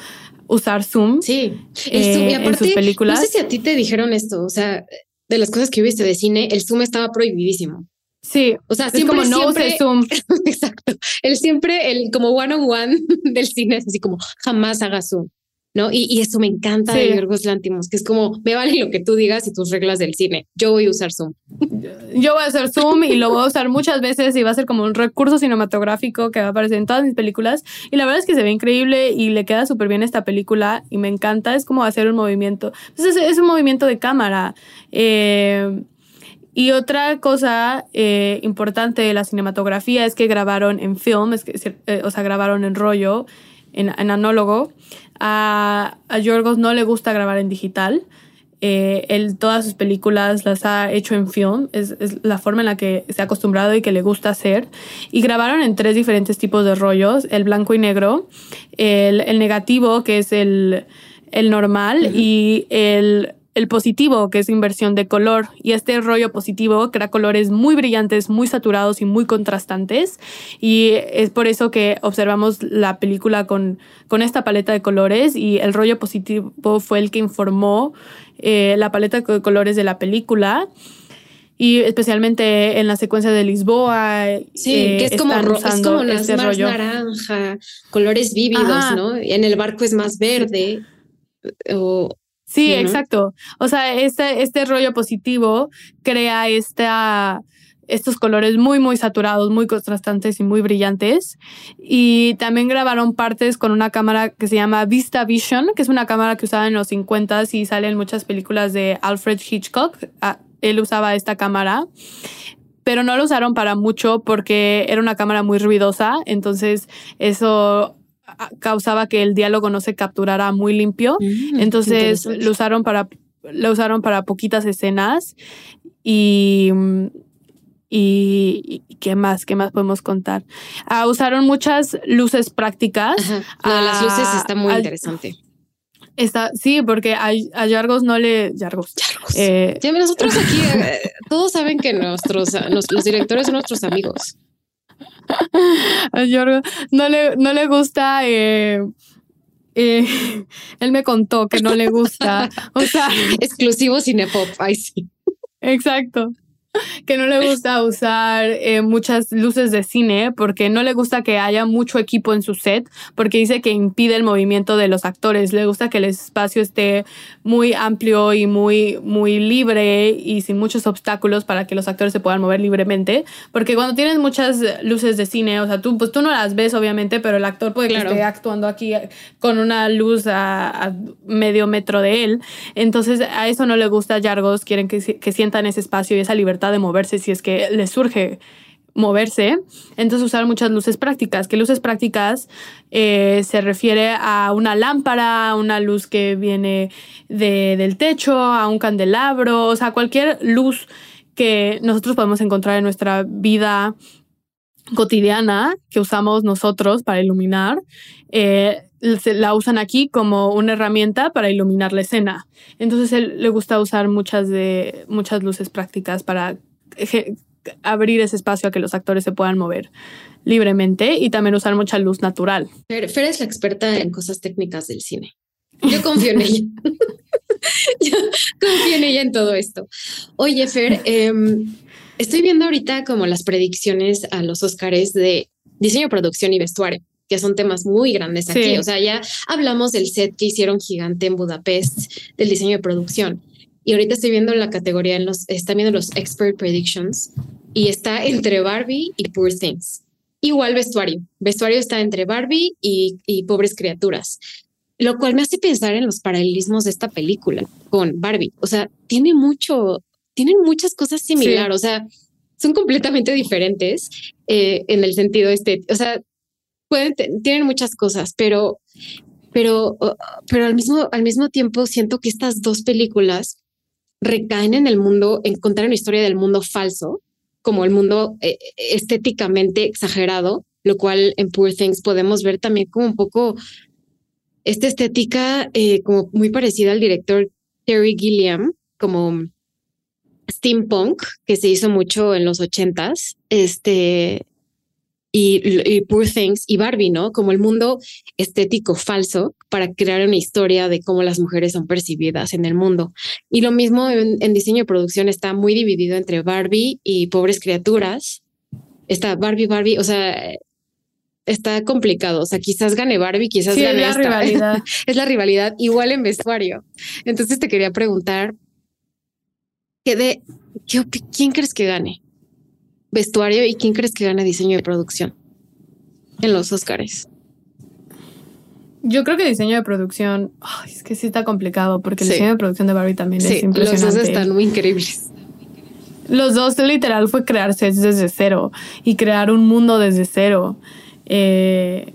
usar Zoom. Sí, eh, y aparte, en sus películas. No sé si a ti te dijeron esto, o sea, de las cosas que viste de cine, el Zoom estaba prohibidísimo. Sí, o sea, siempre, como no siempre, Zoom. Exacto. El siempre, el como one on one del cine es así como jamás haga Zoom. ¿No? Y, y, eso me encanta de Yorgos Lantimos, que es como, me vale lo que tú digas y tus reglas del cine. Yo voy a usar Zoom. Yo voy a usar Zoom y lo voy a usar muchas veces y va a ser como un recurso cinematográfico que va a aparecer en todas mis películas. Y la verdad es que se ve increíble y le queda súper bien esta película y me encanta. Es como hacer un movimiento. Entonces es, un movimiento de cámara. Eh, y otra cosa eh, importante de la cinematografía es que grabaron en film, es que, eh, o sea, grabaron en rollo en, anólogo. A, a Yorgos no le gusta grabar en digital. Eh, él todas sus películas las ha hecho en film, es, la forma en la que se ha acostumbrado y que le gusta hacer. Y grabaron en tres diferentes tipos de rollos, el blanco y negro, el, negativo, que es el, normal, y el el positivo, que es inversión de color, y este rollo positivo crea colores muy brillantes, muy saturados y muy contrastantes, y es por eso que observamos la película con, con esta paleta de colores, y el rollo positivo fue el que informó eh, la paleta de colores de la película. Y especialmente en la secuencia de Lisboa. Sí, que eh, es como, es como este más naranja, colores vívidos, ¿no? En el barco es más verde. O, Sí, exacto. O sea, este, este rollo positivo crea esta, estos colores muy, muy saturados, muy contrastantes y muy brillantes. Y también grabaron partes con una cámara que se llama Vista Vision, que es una cámara que usaba en los 50 y sale en muchas películas de Alfred Hitchcock. Ah, él usaba esta cámara pero no lo usaron para mucho porque era una cámara muy ruidosa, entonces eso causaba que el diálogo no se capturara muy limpio. Mm, Entonces lo usaron para lo usaron para poquitas escenas y y, qué más, qué más podemos contar. Ah, usaron muchas luces prácticas. las luces está muy interesante. Está, sí, porque a, a Yargos no le. Yargos. Yargos. Eh, nosotros aquí, eh, todos saben que nuestros, los directores son nuestros amigos. A no le, no le gusta. Eh, eh, él me contó que no le gusta. O sea, exclusivo Cinepop. Ay, sí. Exacto que no le gusta usar eh, muchas luces de cine porque no le gusta que haya mucho equipo en su set porque dice que impide el movimiento de los actores. Le gusta que el espacio esté muy amplio y muy, muy libre y sin muchos obstáculos para que los actores se puedan mover libremente. Porque cuando tienes muchas luces de cine, o sea, tú, pues tú no las ves obviamente, pero el actor puede que esté actuando aquí con una luz a, medio metro de él. Entonces a eso no le gusta a Yargos, quieren que, que sientan ese espacio y esa libertad de moverse si es que les surge moverse. Entonces usar muchas luces prácticas. Que luces prácticas eh, se refiere a una lámpara, una luz que viene del techo, a un candelabro, o sea, cualquier luz que nosotros podemos encontrar en nuestra vida cotidiana que usamos nosotros para iluminar, eh, la usan aquí como una herramienta para iluminar la escena. Entonces él le gusta usar muchas de muchas luces prácticas para abrir ese espacio a que los actores se puedan mover libremente y también usar mucha luz natural. Fer, es la experta en cosas técnicas del cine. Yo confío en ella. Yo confío en ella en todo esto. Oye, Fer, em, estoy viendo ahorita como las predicciones a los Oscars de diseño, producción y vestuario que son temas muy grandes aquí. O sea, ya hablamos del set que hicieron gigante en Budapest, del diseño de producción. Y ahorita estoy viendo la categoría, en los, están viendo los expert predictions y está entre Barbie y Poor Things. Igual vestuario. Vestuario está entre Barbie y, Pobres Criaturas. Lo cual me hace pensar en los paralelismos de esta película con Barbie. O sea, tiene mucho, tienen muchas cosas similares. O sea, son completamente diferentes eh, en el sentido este. O sea, pueden, tienen muchas cosas, pero, pero, pero al mismo, al mismo tiempo siento que estas dos películas recaen en el mundo, en contar una historia del mundo falso, como el mundo eh, estéticamente exagerado, lo cual en Poor Things podemos ver también como un poco esta estética eh, como muy parecida al director Terry Gilliam, como steampunk, que se hizo mucho en los ochentas. Este, y, Poor Things y Barbie, ¿no? Como el mundo estético falso para crear una historia de cómo las mujeres son percibidas en el mundo. Y lo mismo en, diseño y producción está muy dividido entre Barbie y Pobres Criaturas. Está Barbie, Barbie, o sea, está complicado. O sea, quizás gane Barbie, quizás gane la rivalidad. es la rivalidad igual en vestuario. Entonces te quería preguntar, ¿qué de, ¿quién crees que gane? vestuario y quién crees que gana diseño de producción en los Oscars? Yo creo que diseño de producción, es que sí está complicado porque el diseño de producción de Barbie también es impresionante. Los dos están muy increíbles. Los dos literal fue crear sets desde cero y crear un mundo desde cero. Eh,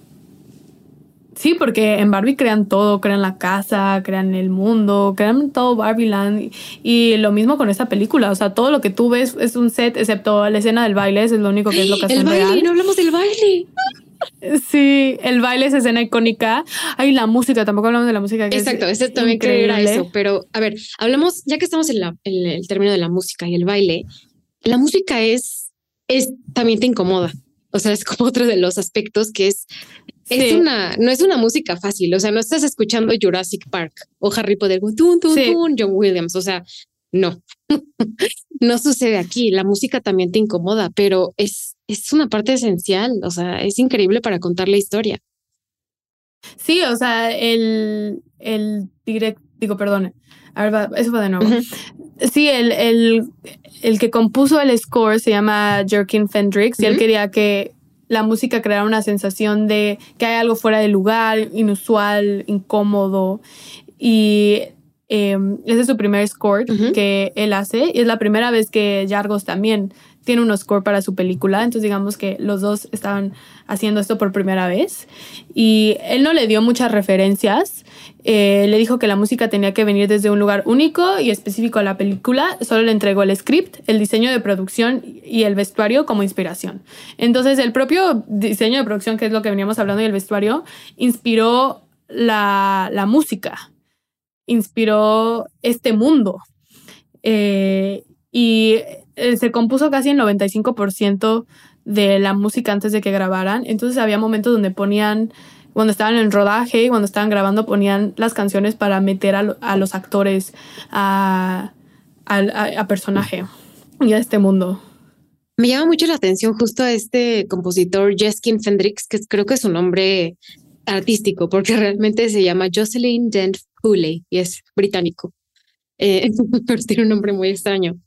Sí, porque en Barbie crean todo, crean la casa, crean el mundo, crean todo Barbieland. Y, lo mismo con esta película. O sea, todo lo que tú ves es un set, excepto la escena del baile, es lo único que es lo que El baile, no hablamos del baile. Sí, el baile es escena icónica. Ay, la música, tampoco hablamos de la música. Exacto, ese también era eso. Pero a ver, hablamos, ya que estamos en, la, en el término de la música y el baile, la música es, es también te incomoda. O sea, es como otro de los aspectos que es, es una, no es una música fácil. O sea, no estás escuchando Jurassic Park o Harry Potter, tun, tun, tun, John Williams. O sea, no, no sucede aquí. La música también te incomoda, pero es, es una parte esencial. O sea, es increíble para contar la historia. Sí, o sea, el, el direct, digo, perdón, a ver, eso va de nuevo. Sí, el, el, el, que compuso el score se llama Jerkin Fendrix y él quería que la música creara una sensación de que hay algo fuera de lugar, inusual, incómodo. Y em, ese es su primer score que él hace y es la primera vez que Yargos también tiene un score para su película, entonces digamos que los dos estaban haciendo esto por primera vez y él no le dio muchas referencias, eh, le dijo que la música tenía que venir desde un lugar único y específico a la película, solo le entregó el script, el diseño de producción y el vestuario como inspiración. Entonces el propio diseño de producción, que es lo que veníamos hablando, y el vestuario, inspiró la, la música, inspiró este mundo. Eh, y eh, se compuso casi el 95% de la música antes de que grabaran. Entonces había momentos donde ponían, cuando estaban en rodaje y cuando estaban grabando, ponían las canciones para meter a, los actores a, a, personaje y a este mundo. Me llama mucho la atención justo a este compositor Jeskin Fendrix, que creo que es un nombre artístico, porque realmente se llama Jocelyn Dent Hooley y es británico. Eh, tiene un nombre muy extraño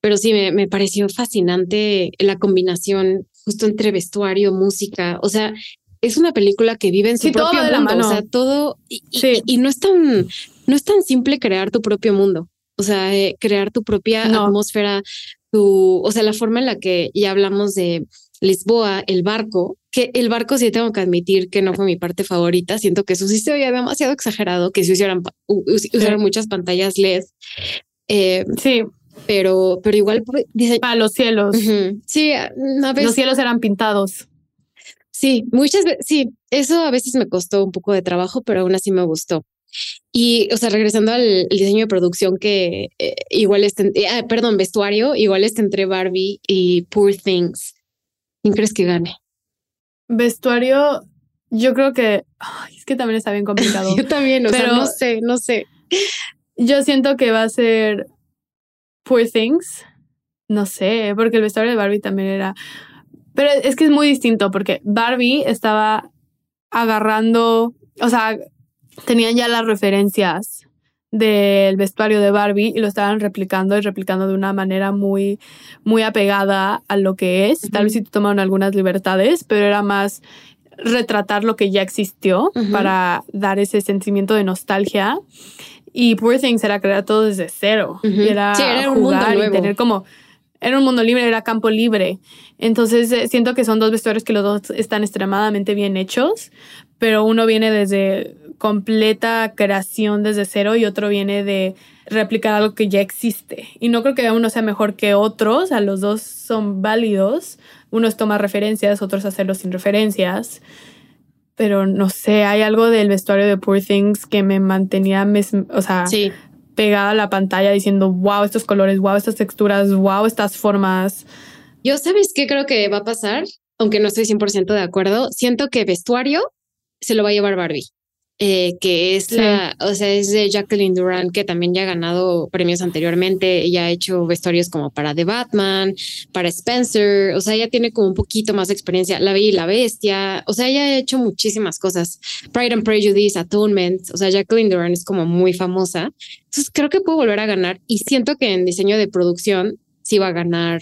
pero sí me, me pareció fascinante la combinación justo entre vestuario, música, o sea, es una película que vive en su propio mundo, o sea, todo y, y, no es tan no es tan simple crear tu propio mundo, o sea, eh, crear tu propia atmósfera, tu, o sea, la forma en la que ya hablamos de Lisboa, el barco, que el barco sí tengo que admitir que no fue mi parte favorita, siento que eso sí se veía demasiado exagerado, que se usaran, usaron muchas pantallas LED. Eh, sí pero, pero igual dice a los cielos. Sí, los cielos eran pintados. Sí, muchas veces, sí, eso a veces me costó un poco de trabajo, pero aún así me gustó. Y, o sea, regresando al diseño de producción que eh, igual está, ah, perdón, vestuario, igual está entre Barbie y Poor Things. ¿Quién crees que gane? Vestuario, yo creo que, es que también está bien complicado. yo también, o sea, no sé, no sé. Yo siento que va a ser Poor Things. No sé, porque el vestuario de Barbie también era. Pero es que es muy distinto porque Barbie estaba agarrando, o sea, tenían ya las referencias del vestuario de Barbie y lo estaban replicando y replicando de una manera muy, muy apegada a lo que es. Tal vez sí tomaron algunas libertades, pero era más retratar lo que ya existió para dar ese sentimiento de nostalgia. Y Poor Things era crear todo desde cero. era, un jugar mundo y tener como. Era un mundo libre, era campo libre. Entonces eh, siento que son dos vestuarios que los dos están extremadamente bien hechos, pero uno viene desde completa creación desde cero y otro viene de replicar algo que ya existe. Y no creo que uno sea mejor que otro, o sea, los dos son válidos. Uno es tomar referencias, otros hacerlo sin referencias pero no sé, hay algo del vestuario de Poor Things que me mantenía, o sea, pegada a la pantalla diciendo, wow, estos colores, wow, estas texturas, wow, estas formas. Yo, ¿sabes qué creo que va a pasar? Aunque no estoy 100% de acuerdo, siento que vestuario se lo va a llevar Barbie. Eh, que es la, o sea, es de Jacqueline Duran, que también ya ha ganado premios anteriormente, ella ha hecho vestuarios como para The Batman, para Spencer, o sea, ella tiene como un poquito más de experiencia, La Bella y la Bestia, o sea, ella ha hecho muchísimas cosas, Pride and Prejudice, Atonement, o sea, Jacqueline Duran es como muy famosa, entonces creo que puedo volver a ganar. Y siento que en diseño de producción sí va a ganar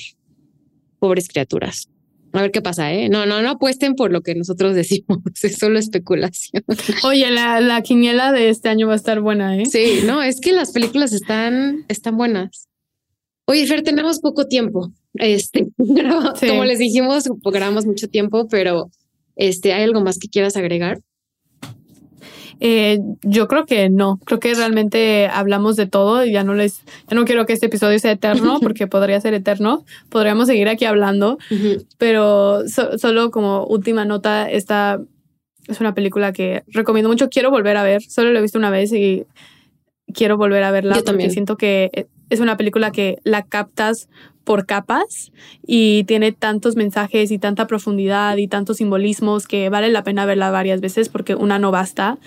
Pobres Criaturas. A ver qué pasa, ¿eh? No, no, no apuesten por lo que nosotros decimos, es solo especulación. Oye, la, la quiniela de este año va a estar buena, ¿eh? Sí, no, es que las películas están, están buenas. Oye, Fer, tenemos poco tiempo. Este, como les dijimos, grabamos mucho tiempo, pero este, ¿hay algo más que quieras agregar? Eh, yo creo que no, creo que realmente hablamos de todo y ya no les, ya no quiero que este episodio sea eterno porque podría ser eterno, podríamos seguir aquí hablando, pero solo como última nota, esta es una película que recomiendo mucho, quiero volver a ver, solo lo he visto una vez y quiero volver a verla Yo porque también. siento que es una película que la captas por capas y tiene tantos mensajes y tanta profundidad y tantos simbolismos que vale la pena verla varias veces porque una no basta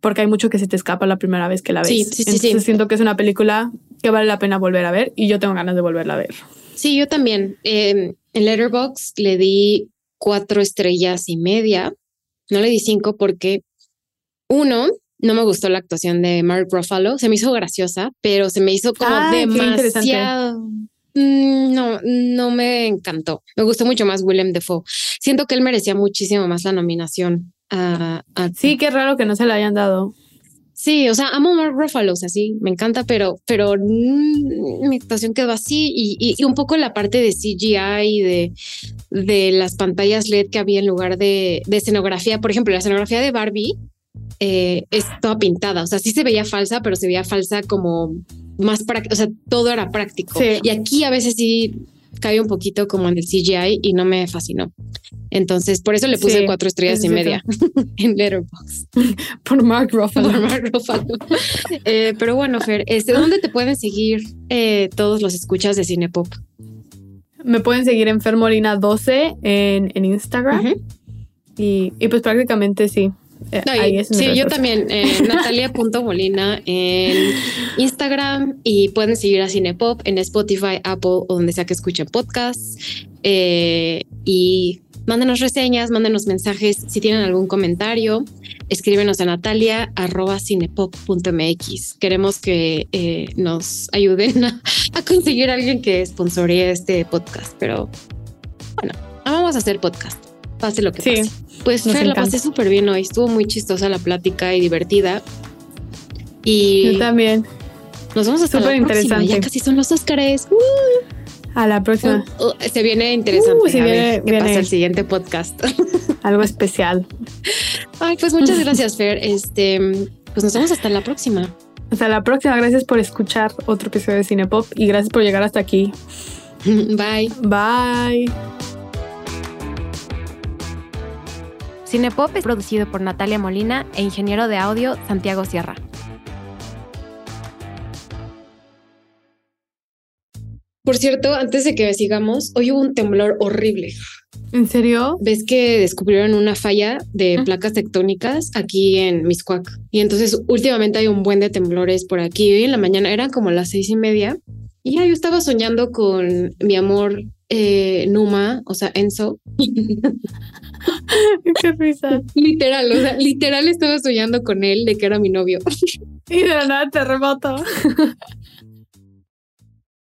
porque hay mucho que se te escapa la primera vez que la ves. Sí, sí, sí, Entonces sí. siento que es una película que vale la pena volver a ver y yo tengo ganas de volverla a ver. Sí, yo también. Eh, en Letterboxd le di cuatro estrellas y media. No le di cinco porque uno, no me gustó la actuación de Mark Ruffalo. Se me hizo graciosa, pero se me hizo como Ah, demasiado. Mm, No, no me encantó. Me gustó mucho más Willem Dafoe. Siento que él merecía muchísimo más la nominación. a- a- Sí, qué raro que no se la hayan dado. Sí, o sea, amo Mark Ruffalo, o sea, sí, me encanta, pero, pero mm, mi actuación quedó así y, y- y un poco la parte de CGI y de, de las pantallas LED que había en lugar de, de escenografía. Por ejemplo, la escenografía de Barbie eh, es toda pintada, o sea, sí se veía falsa, pero se veía falsa como más práctica, o sea, todo era práctico. Sí. Y aquí a veces sí cae un poquito como en el CGI y no me fascinó. Entonces, por eso le puse Sí, cuatro estrellas y media en Letterboxd Por Mark Ruffalo. por Mark Ruffalo. Eh, pero bueno, Fer, este, ¿dónde te pueden seguir eh, todos los escuchas de Cinepop? Me pueden seguir en Fermolina12 en, en Instagram y, y pues prácticamente sí. Eh, No, y- ahí es mi sí, yo también, eh, natalia.molina en Instagram y pueden seguir a Cinepop en Spotify, Apple o donde sea que escuchen podcasts. Eh, y mándenos reseñas, mándenos mensajes si tienen algún comentario. Escríbenos a natalia arroba cinepop.mx. Queremos que eh, nos ayuden a, a conseguir a alguien que sponsoree este podcast, pero bueno, vamos a hacer podcast. Pase lo que Sí, pase. Pues nos Fer, la pasé súper bien hoy. Estuvo muy chistosa la plática y divertida. Y Yo también. nos vamos la Súper interesante. Ya casi son los Óscares. Uh, A la próxima. uh, uh, se viene interesante. Se a ver viene- qué viene. pasa el siguiente podcast. Algo especial. Ay, pues muchas gracias, Fer. Este, pues nos vemos hasta la próxima. Hasta la próxima. Gracias por escuchar otro episodio de Cinepop y gracias por llegar hasta aquí. Bye. Bye. Cinepop es producido por Natalia Molina e ingeniero de audio Santiago Sierra. Por cierto, antes de que sigamos, hoy hubo un temblor horrible. ¿En serio? Ves que descubrieron una falla de Ah. placas tectónicas aquí en Miscuac. Y entonces últimamente hay un buen de temblores por aquí. Hoy en la mañana eran como las seis y media. Y ya yo estaba soñando con mi amor eh, Numa, o sea, Enzo. Qué risa. literal, o sea, literal estaba soñando con él de que era mi novio. Y de la nada terremoto.